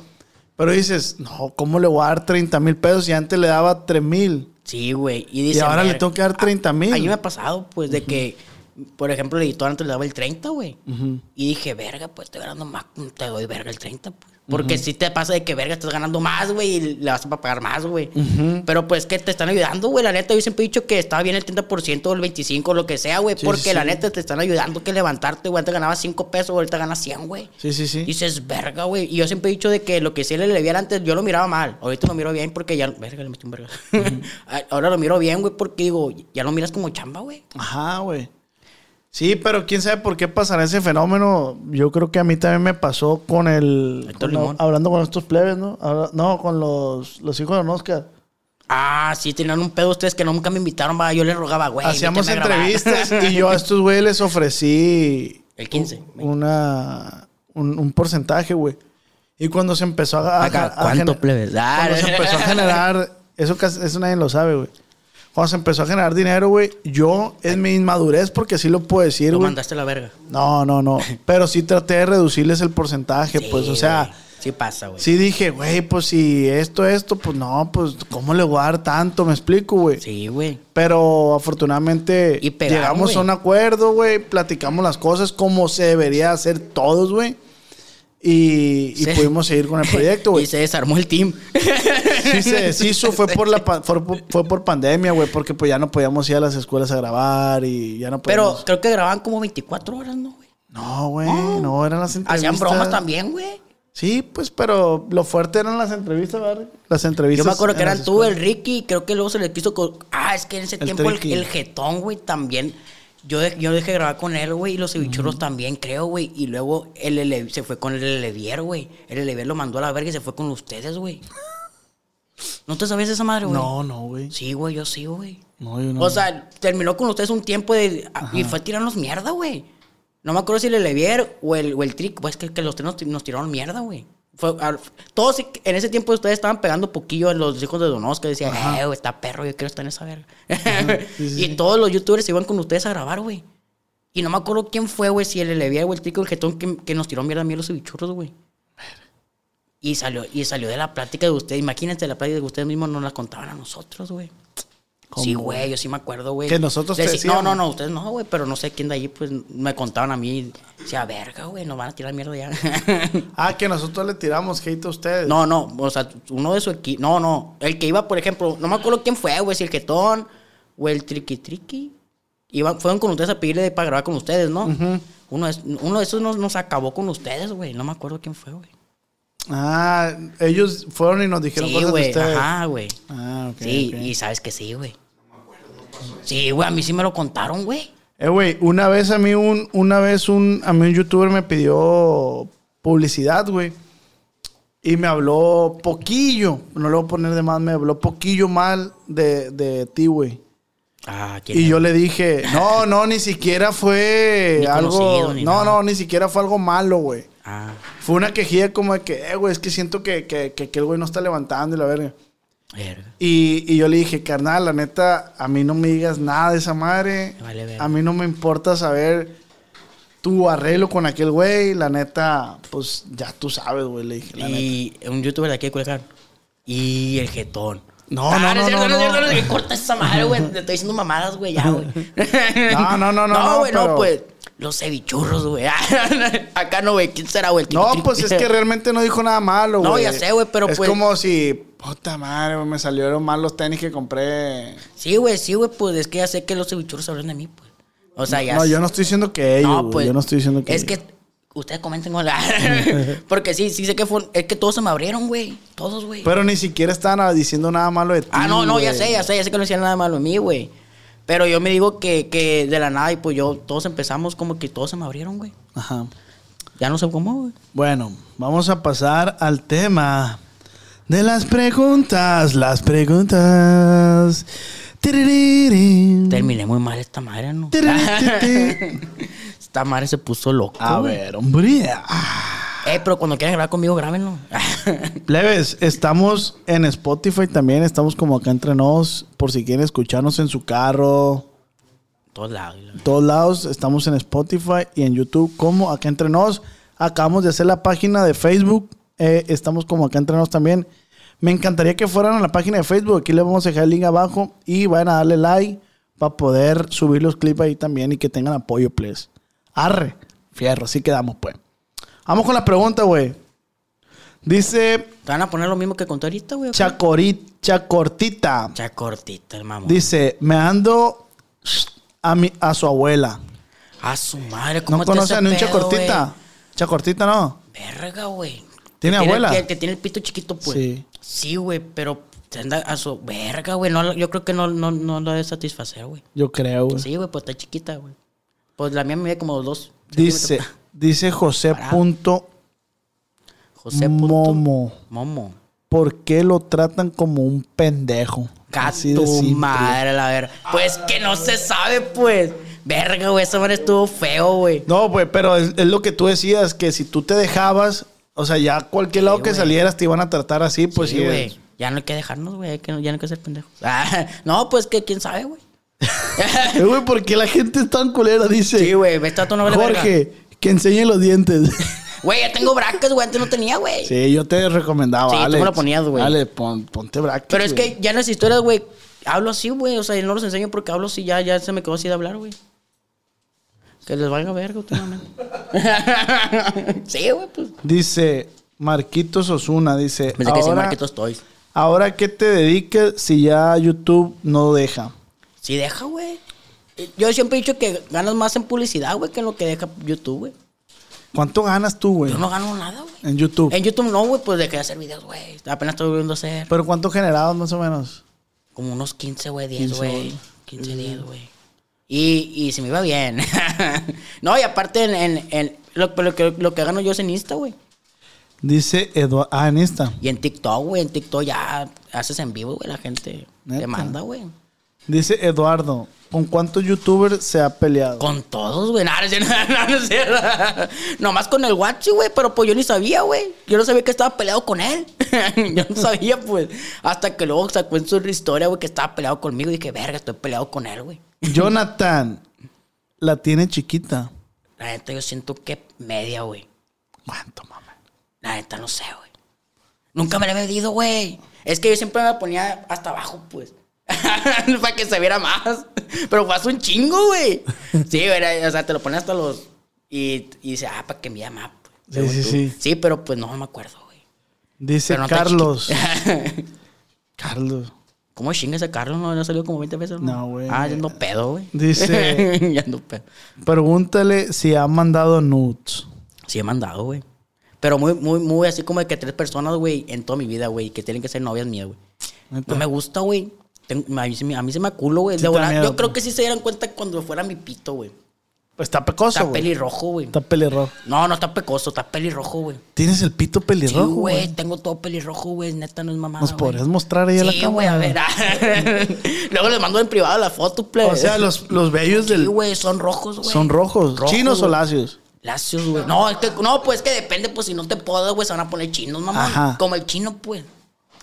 Pero dices, no, ¿cómo le voy a dar 30 mil pesos si antes le daba 3 mil? Sí, güey. Y, Y ahora le tengo que dar 30 mí. A mí me ha pasado, pues, de que por ejemplo, el editor antes le daba el 30, güey. Y dije, verga, pues estoy ganando más, te doy verga el 30, pues. Porque si te pasa de que verga estás ganando más, güey, y le vas a pagar más, güey. Pero pues que te están ayudando, güey. La neta, yo siempre he dicho que estaba bien el 30% o el 25%, o lo que sea, güey. Sí, porque sí, la neta te están ayudando que levantarte, güey. Antes ganabas 5 pesos, ahorita ganas 100, güey. Sí, sí, sí. Y dices, verga, güey. Y yo siempre he dicho de que lo que sí le leviera antes, yo lo miraba mal. Ahorita lo miro bien porque ya. Verga, le metí un verga. [laughs] Ahora lo miro bien, güey, porque digo, ya lo miras como chamba, güey. Ajá, güey. Sí, pero quién sabe por qué pasará ese fenómeno. Yo creo que a mí también me pasó con el. Con- hablando con estos plebes, ¿no? Habla- no, con los, los hijos de Don Oscar. Ah, sí, tenían un pedo ustedes que nunca me invitaron, va. Yo les rogaba, güey. Hacíamos a entrevistas y yo a [laughs] estos güeyes les ofrecí. El 15. Una, un, un porcentaje, güey. Y cuando se empezó a. a- Acá, a ¿cuánto, plebes? Ah, Cuando se empezó a [laughs] generar. Eso, casi- eso nadie lo sabe, güey. Cuando se empezó a generar dinero, güey, yo, en mi inmadurez, porque sí lo puedo decir, Lo güey. mandaste a la verga. No, no, no. [laughs] Pero sí traté de reducirles el porcentaje, Sí, pues, o sea. Sí pasa, güey. sí dije, güey, pues si esto, esto, pues no, pues, ¿cómo le voy a dar tanto? Me explico, güey. Sí, güey. Pero afortunadamente Y pegaron, llegamos a un acuerdo, güey, platicamos las cosas como se debería hacer todos, güey. Y, pudimos seguir con el [laughs] proyecto, güey. Y se desarmó el team. Sí se deshizo, [laughs] fue por la fue, por- fue por pandemia, güey, porque pues ya no podíamos ir a las escuelas a grabar y ya no Pero podíamos. creo que grababan como 24 horas, ¿no, güey? No, güey, no, eran las entrevistas. Hacían bromas también, güey. Sí, pues, pero lo fuerte eran las entrevistas, ¿verdad? Las Yo entrevistas. me acuerdo que eran tú, el. Ricky, y creo que luego se le quiso... Ah, es que en ese El tiempo el, el jetón, güey, también... Yo, de- yo dejé de grabar con él, güey, y los cevichuros también, creo, güey. Y luego el Ele- se fue con el Elevier, güey. El Elevier lo mandó a la verga y se fue con ustedes, güey. ¿No te sabías esa madre, güey? No, no, güey. Sí, güey, yo sí, güey. No, yo no. O sea, terminó con ustedes un tiempo de... Y fue a tirarnos mierda, güey. No me acuerdo si el Elevier o el, o el Trick. Pues que, que los tres nos, nos tiraron mierda, güey. Fue, a- todos en ese tiempo ustedes estaban pegando poquillo a los hijos de Don Oscar. Decían, eh, güey, está perro, yo quiero estar en esa verga. [laughs] Sí, sí, y todos los youtubers se iban con ustedes a grabar, güey. Y no me acuerdo quién fue, güey, si el Elevier o el Trick o el Jetón que, que nos tiró mierda a mí a los cevichurros, güey. Y salió, y salió de la plática de ustedes. Imagínense, la plática de ustedes mismos nos la contaban a nosotros, güey. Sí, güey, yo sí me acuerdo, güey. Que nosotros te decíamos. No, no, no, ustedes no, güey, pero no sé quién de ahí, pues me contaban a mí. Decía, verga, güey, nos van a tirar mierda ya. [laughs] Ah, que nosotros le tiramos hate a ustedes. no, no, o sea, uno de su equipo. No, no, el que iba, por ejemplo, no me acuerdo quién fue, güey, si el Jetón o el Triqui Triqui. Iban, fueron con ustedes a pedirle para grabar con ustedes, ¿no? uno, de, uno de esos nos, nos acabó con ustedes, güey. No me acuerdo quién fue, güey. Ah, ellos fueron y nos dijeron Sí, cosas de güey, ustedes. ajá, güey. Ah, ok. sí, y sabes que sí, güey. Sí, güey, a mí sí me lo contaron, güey. Eh, güey, una vez a mí un, una vez un, a mí un youtuber me pidió publicidad, güey. Y me habló poquillo, no le voy a poner de más, me habló poquillo mal de, de ti, güey. Ah, ¿quién Y yo le dije, no, no, ni siquiera fue Ni algo. ni no, nada. no, ni siquiera fue algo malo, güey. Ah, Fue una quejilla como de que, eh, güey, es que siento que, que, que, que el güey no está levantando y la verga. Y, y yo le dije, carnal, la neta, a mí no me digas nada de esa madre. Vale a mí no me importa saber tu arreglo con aquel güey. La neta, pues ya tú sabes, güey, le dije. La neta. Y un youtuber de aquí de Culiacán. Y el jetón. No, Ah, no, es no, no, es cierto, no. es cierto, que corta esa madre, güey. Te estoy diciendo mamadas, güey, ya, güey. No, [laughs] no, no, no, No, no, güey, no, pues. Los cevichurros, güey. [laughs] Acá no, güey. ¿Quién será, güey? No, pues es que realmente no dijo nada malo, güey. No, ya sé, güey, pero es pues- como si, puta madre, me salieron mal los tenis que compré. Sí, güey, sí, güey, pues es que ya sé que los cevichurros hablan de mí, pues. O sea, ya. No, yo no estoy diciendo que ellos, No, pues, Yo no estoy diciendo que Es ellos. que ustedes comenten con la. [laughs] [laughs] Porque sí, sí sé que fue. Es que todos se me abrieron, güey. Todos, güey. Pero ni siquiera estaban diciendo nada malo de ti. Ah, no, no, ya sé, ya sé, ya sé que no hacían nada malo en mí, güey. Pero yo me digo que, que de la nada, y pues yo, todos empezamos como que todos se me abrieron, güey. Ajá. Ya no sé cómo, güey. Bueno, vamos a pasar al tema de las preguntas. Las preguntas. Terminé muy mal esta madre, ¿no? [laughs] Esta madre se puso loco. A güey. ver, hombre. Eh, pero cuando quieran grabar conmigo, grábenlo. [laughs] Plebes, estamos en Spotify también. Estamos como acá entre nos. Por si quieren escucharnos en su carro. Todos lados. todos lados. Estamos en Spotify y en YouTube como acá entre nos. Acabamos de hacer la página de Facebook. eh, estamos como acá entre nos también. Me encantaría que fueran a la página de Facebook. Aquí les vamos a dejar el link abajo y vayan a darle like para poder subir los clips ahí también y que tengan apoyo, please. Arre, fierro, así quedamos, pues. Vamos con la pregunta, güey. Dice Te van a poner lo mismo que conté ahorita, güey. Chacorit, Chacortita. Ya cortita, el mamón. Dice, me ando a, mi, a su abuela. A su madre, ¿cómo ¿No conoce a un pedo, Chacortita? Chacortita, ¿no? Verga, güey. ¿Tiene Que abuela? Que, que tiene el pito chiquito, pues. Sí. Sí, güey, pero anda a su verga, güey. No, yo creo que no, no, no la debe satisfacer, güey. Yo creo, güey. Sí, güey, pues está chiquita, güey. Pues la mía mide como dos. Dice, dice José Parado. punto José punto- Momo. Momo. ¿Por qué lo tratan como un pendejo? De tu madre, la verga. Pues que no se sabe, pues. Verga, güey, esa madre estuvo feo, güey. No, güey, pero es, es lo que tú decías, que si tú te dejabas, o sea, ya cualquier lado que salieras te iban a tratar así, pues sí, güey. Ya no hay que dejarnos, güey. Ya no hay que ser pendejos. [laughs] Ah, no, pues que quién sabe, güey. [laughs] Eh, güey, ¿por qué la gente es tan culera? Dice. Sí, güey, ve, verga. Jorge, que enseñe los dientes. [laughs] Güey, ya tengo brackets, güey. Antes no tenía, güey. sí, yo te recomendaba, Sí, tú Alex. me lo ponías, güey. Dale, pon- ponte brackets, Pero es que ya en las historias, güey, hablo así, güey. O sea, yo no los enseño porque hablo así, ya, ya se me quedó así de hablar, güey. Que les valga verga últimamente. [laughs] sí, güey, pues. Dice Marquitos Osuna, dice. Pensé que sí, ahora, Marquitos Toys. ahora qué te dedicas si ya YouTube no deja. Sí, deja, güey. Yo siempre he dicho que ganas más en publicidad, güey, que en lo que deja YouTube, güey. ¿Cuánto ganas tú, güey? Yo no gano nada, güey. En YouTube. En YouTube no, güey, pues dejé de hacer videos, güey. Apenas estoy volviendo a hacer. Pero ¿cuánto generados más o menos? Como unos 15, güey, 10, 15, güey. güey. 15, 10, güey. Y, y se me iba bien. [laughs] no, y aparte en, en, en lo, lo que, lo que gano yo es en Insta, güey. Dice Eduardo. Ah, en Insta. Y en TikTok, güey. En TikTok ya haces en vivo, güey. La gente ¿Neta? te manda, güey. Dice Eduardo. ¿Con cuántos youtubers se ha peleado? Con todos, güey. Nada, no, [laughs] no. Nomás con el guachi, güey. Pero pues yo ni sabía, güey. Yo no sabía que estaba peleado con él. [laughs] yo no sabía, pues. Hasta que luego sacó en su historia, güey, que estaba peleado conmigo. Y dije, verga, estoy peleado con él, güey. [laughs] Jonathan. La tiene chiquita. La neta, yo siento que media, güey. ¿Cuánto, mamá? La neta, no sé, güey. Nunca me la he medido, güey. Es que yo siempre me ponía hasta abajo, pues. [laughs] Para que se viera más. Pero fue hace un chingo, güey. Sí, güey. O sea, te lo pones hasta los. Y, y dice, ah, para que me más. Sí, según sí, tú. sí. Sí, pero pues no me acuerdo, güey. Dice no Carlos. [laughs] Carlos. ¿Cómo chinga ese Carlos? ¿No, no salió como 20 veces? No, güey. Ah, ya ando pedo, güey. Dice- [laughs] ya ando pedo. Pregúntale si ha mandado nudes. Sí, he mandado, güey. Pero muy, muy, muy así como de que tres personas, güey, en toda mi vida, güey, que tienen que ser novias mías, güey. No me gusta, güey. Tengo- A mí, se me- a mí se me aculo, güey. Sí Yo creo que sí se dieran cuenta cuando fuera mi pito, güey. Pues está pecoso, Está güey. pelirrojo, güey. Está pelirrojo. No, no está pecoso, está pelirrojo, güey. Tienes el pito Sí, pelirrojo, güey, güey. tengo todo pelirrojo, güey. Neta, no es mamada. ¿Nos podrías mostrar ahí a la Sí, cámara? güey, a ver. [laughs] Luego les mando en privado la foto, plebe. O sea, los, los vellos Sí, del... güey, son rojos, güey. son rojos. ¿Chinos o güey. lacios? Lacios, güey. No, es que, no, pues es que depende, pues si no te podas, güey, se van a poner chinos, mamá. Ajá. Como el chino, pues.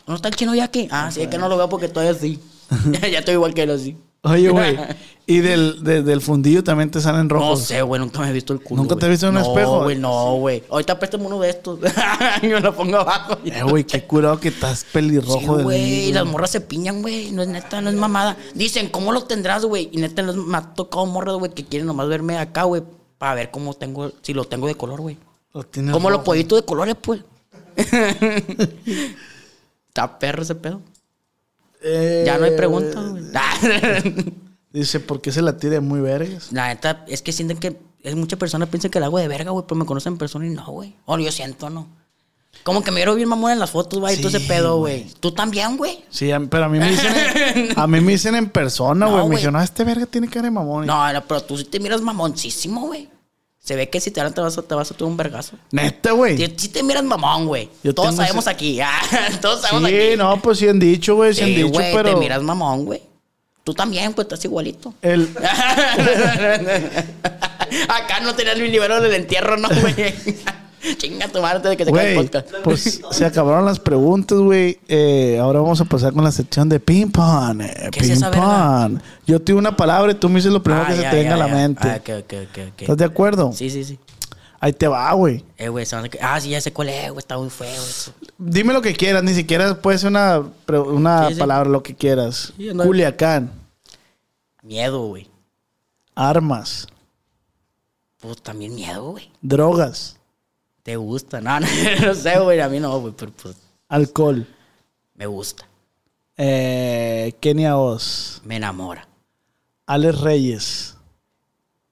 ¿No está el chino ya aquí? Ah, sí, es que no lo veo porque estoy así. [laughs] ya estoy igual que él así. Oye, güey. [laughs] y del, de- del fundillo también te salen No rojos. sé, güey, nunca me he visto el culo. ¿Nunca te has visto en un no, espejo? güey, no, güey. Ahorita préstame uno de estos. [laughs] y me lo pongo abajo. Eh, güey, qué curado que estás pelirrojo Sí, güey, y las morras se piñan, güey. No es neta, no es mamada. Dicen, ¿cómo lo tendrás, güey? Y neta, nos- me ha tocado morras, güey, que quieren nomás verme acá, güey, para ver cómo tengo, si lo tengo de color, güey. Lo Como los pollitos de colores, pues. Está perro ese pedo. Eh, Ya no hay preguntas, güey. [laughs] Dice, ¿por qué se la tira muy vergas? La neta, es que sienten que. Es muchas personas piensan que la hago de verga, güey, pero me conocen en persona y no, güey. O yo siento, no. Como que me vieron bien mamón en las fotos, güey, y todo ese pedo, güey. Tú también, güey. Sí, pero a mí me dicen en, [laughs] a mí me dicen en persona, No, güey. me dijeron, no, este verga tiene cara de mamón. No, no, pero tú sí te miras mamoncísimo, güey. Se ve que si te hablan te vas a, te vas a tomar un vergazo. Neta, güey. Sí, sí te miras mamón, güey. Todos tengo sabemos ese- aquí. ah, [laughs] Todos sabemos Sí, aquí. no, pues sí han dicho, güey, sí, han Sí, dicho, güey, pero... te miras mamón, güey. Tú también, pues estás igualito. El, [laughs] Acá no tenías mi nivel del entierro, ¿no, güey? [laughs] [laughs] Chinga tu madre antes de que se acabe el güey, podcast. pues se acabaron las preguntas, güey. Eh, ahora vamos a pasar con la sección de ping pong. eh, ¿Qué es ping esa verga? pong. Yo te digo una palabra y tú me dices lo primero Ah, que se ya, te venga ya, a la ya. mente. Ah, ok, ok, ok, ok. ¿Estás de acuerdo? Sí, sí, sí. Ahí te va, güey. Eh, güey, se van a- Ah, sí, ya sé cuál es, güey. Está muy feo eso. Dime lo que quieras, ni siquiera puede ser una, pre- una Sí, sí. palabra, lo que quieras. Sí, Culiacán. Miedo, güey. Armas. Pues también miedo, güey. Drogas. ¿Te gusta? No, [laughs] no, no sé, güey. A mí no, güey, pero pues Alcohol. me gusta. Eh, Kenia Oz. Me enamora. Alex Reyes.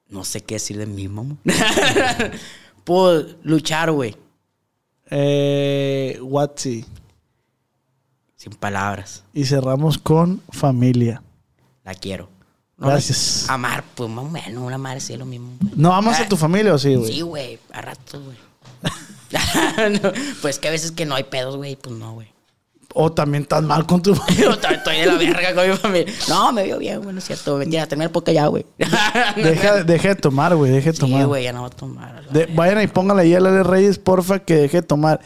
No sé qué decir de mí, mamá. [laughs] pues luchar, güey. Eh, Watsi. Sin palabras. Y cerramos con familia. La quiero. Gracias. Amar, pues más o menos, una madre sí es lo mismo. ¿No amas a Ah, tu familia o sí, güey? Sí, güey, a ratos, güey. [laughs] No, pues que a veces que no hay pedos, güey, pues no, güey. O también estás mal con tu familia. [laughs] estoy de la verga con mi familia. No, me veo bien, güey, no es cierto. Mentira, terminé el podcast ya, güey. [laughs] Deja, deja de tomar, güey. Deje de Sí, tomar. güey, ya no voy a tomar. De- vayan y pónganle ahí a Alex Reyes, porfa, que deje de tomar.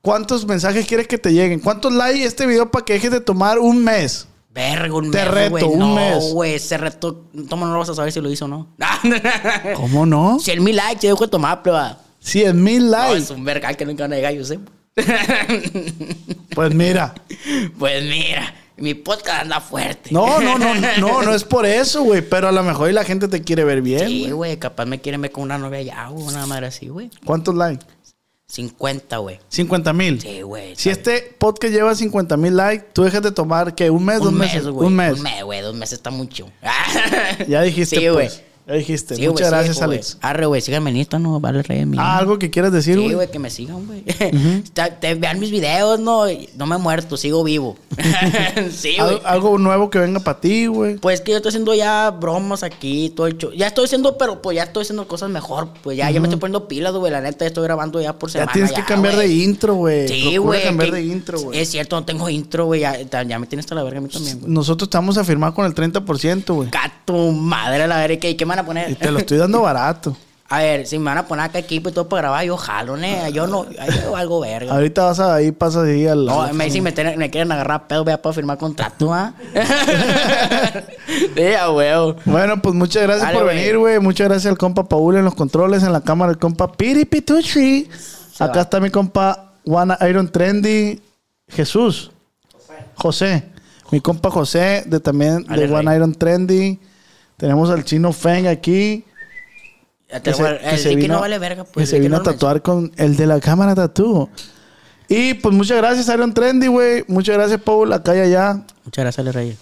¿Cuántos mensajes quieres que te lleguen? ¿Cuántos likes este video para que dejes de tomar un mes? Verga, un Te mes, reto, güey. un no, mes. güey, ese reto, ¿cómo no lo vas a saber si lo hizo o no? [laughs] ¿Cómo no? 100 mil likes, yo dejo de tomar, prueba. 100 mil No, likes. es un verga que nunca van a llegar, yo sé. Pues mira. [laughs] Pues mira, mi podcast anda fuerte. No, no, no, no, no es por [laughs] eso, güey. Pero a lo mejor y la gente te quiere ver bien. Sí, güey. capaz me quieren ver con una novia ya, güey, una madre así, güey. ¿Cuántos likes? 50, güey. 50 mil. Sí, güey. Si este podcast lleva 50 mil likes, tú dejas de tomar, ¿qué? ¿Un mes? bien. ¿Dos un meses? mes, güey. Un mes. Un mes, güey, dos meses está mucho. [laughs] Ya dijiste, Sí, güey. pues. Ya dijiste. Sí, Muchas güey, gracias, sí, güey. Alex. Arre, güey, síganme en Insta, no, vale rey mío. Ah, ¿Algo que quieras decir, Sí, güey? güey, que me sigan, güey. [laughs] Te- Vean mis videos, no, no me he muerto, sigo vivo. [laughs] sí, Al- güey. algo nuevo que venga para ti, güey. Pues que yo estoy haciendo ya bromas aquí, todo el show. Ya estoy haciendo, pero pues ya estoy haciendo cosas mejor. Pues ya, ya me estoy poniendo pilas, güey. La neta, ya estoy grabando ya por Ya semana. tienes que cambiar güey. de intro, güey. Sí, güey. cambiar que- de intro, güey. Es cierto, no tengo intro, güey. Ya, ya me tienes hasta la verga a mí también, güey. Nosotros te vamos a firmar con el 30%, güey. Gato, madre, la verga. ¿Qué, qué me van a poner? Y te lo estoy dando barato. [laughs] A ver, si me van a poner acá equipo y todo para grabar, yo jalo, ne. Yo no, yo [laughs] algo verga. Ahorita vas a ahí, pasas ahí al. No, me dicen, me, quieren agarrar pedo, voy a poder firmar contrato, ¿ah? [laughs] sí, a huevo. Bueno, pues muchas gracias Dale, por venir, güey. Muchas gracias al compa Paul en los controles, en la cámara, el compa Piri Pitucci. Acá va. está mi compa One Iron Trendy, Jesús. José. Mi compa José, de también Dale, de One. Iron Trendy. Tenemos al chino Feng aquí. Que se- que el se vino- no vale verga, que pues. se Ricky vino no a tatuar con el de la cámara tatú. Y pues muchas gracias, Iron Trendy, güey. Muchas gracias, Paul, acá y allá. Muchas gracias, Ale Reyes.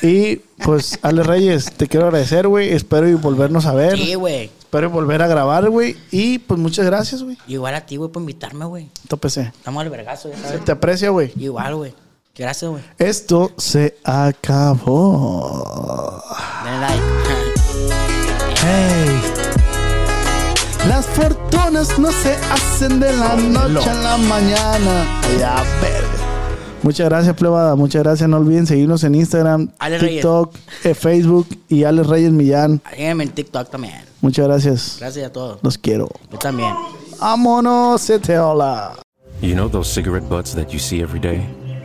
Y pues, Ale Reyes, te quiero agradecer, güey. Espero y volvernos a ver. Sí, güey. Espero volver a grabar, güey. Y pues muchas gracias, güey. Igual a ti, güey, por invitarme, güey. Tópese. Estamos al vergazo, ya Se sabes. te aprecia, güey. Igual, güey. Gracias, güey. Esto se acabó. Denle like. [laughs] Hey. Las fortunas no se hacen de la noche a la mañana. Ya, verga. Muchas gracias, plebada. Muchas gracias. No olviden seguirnos en Instagram. TikTok, eh, Facebook y Alex Reyes Millán. Sígueme en TikTok también. Muchas gracias. Gracias a todos. Los quiero. Yo también. Vámonos, se te hola. You know those cigarette butts that you see every day?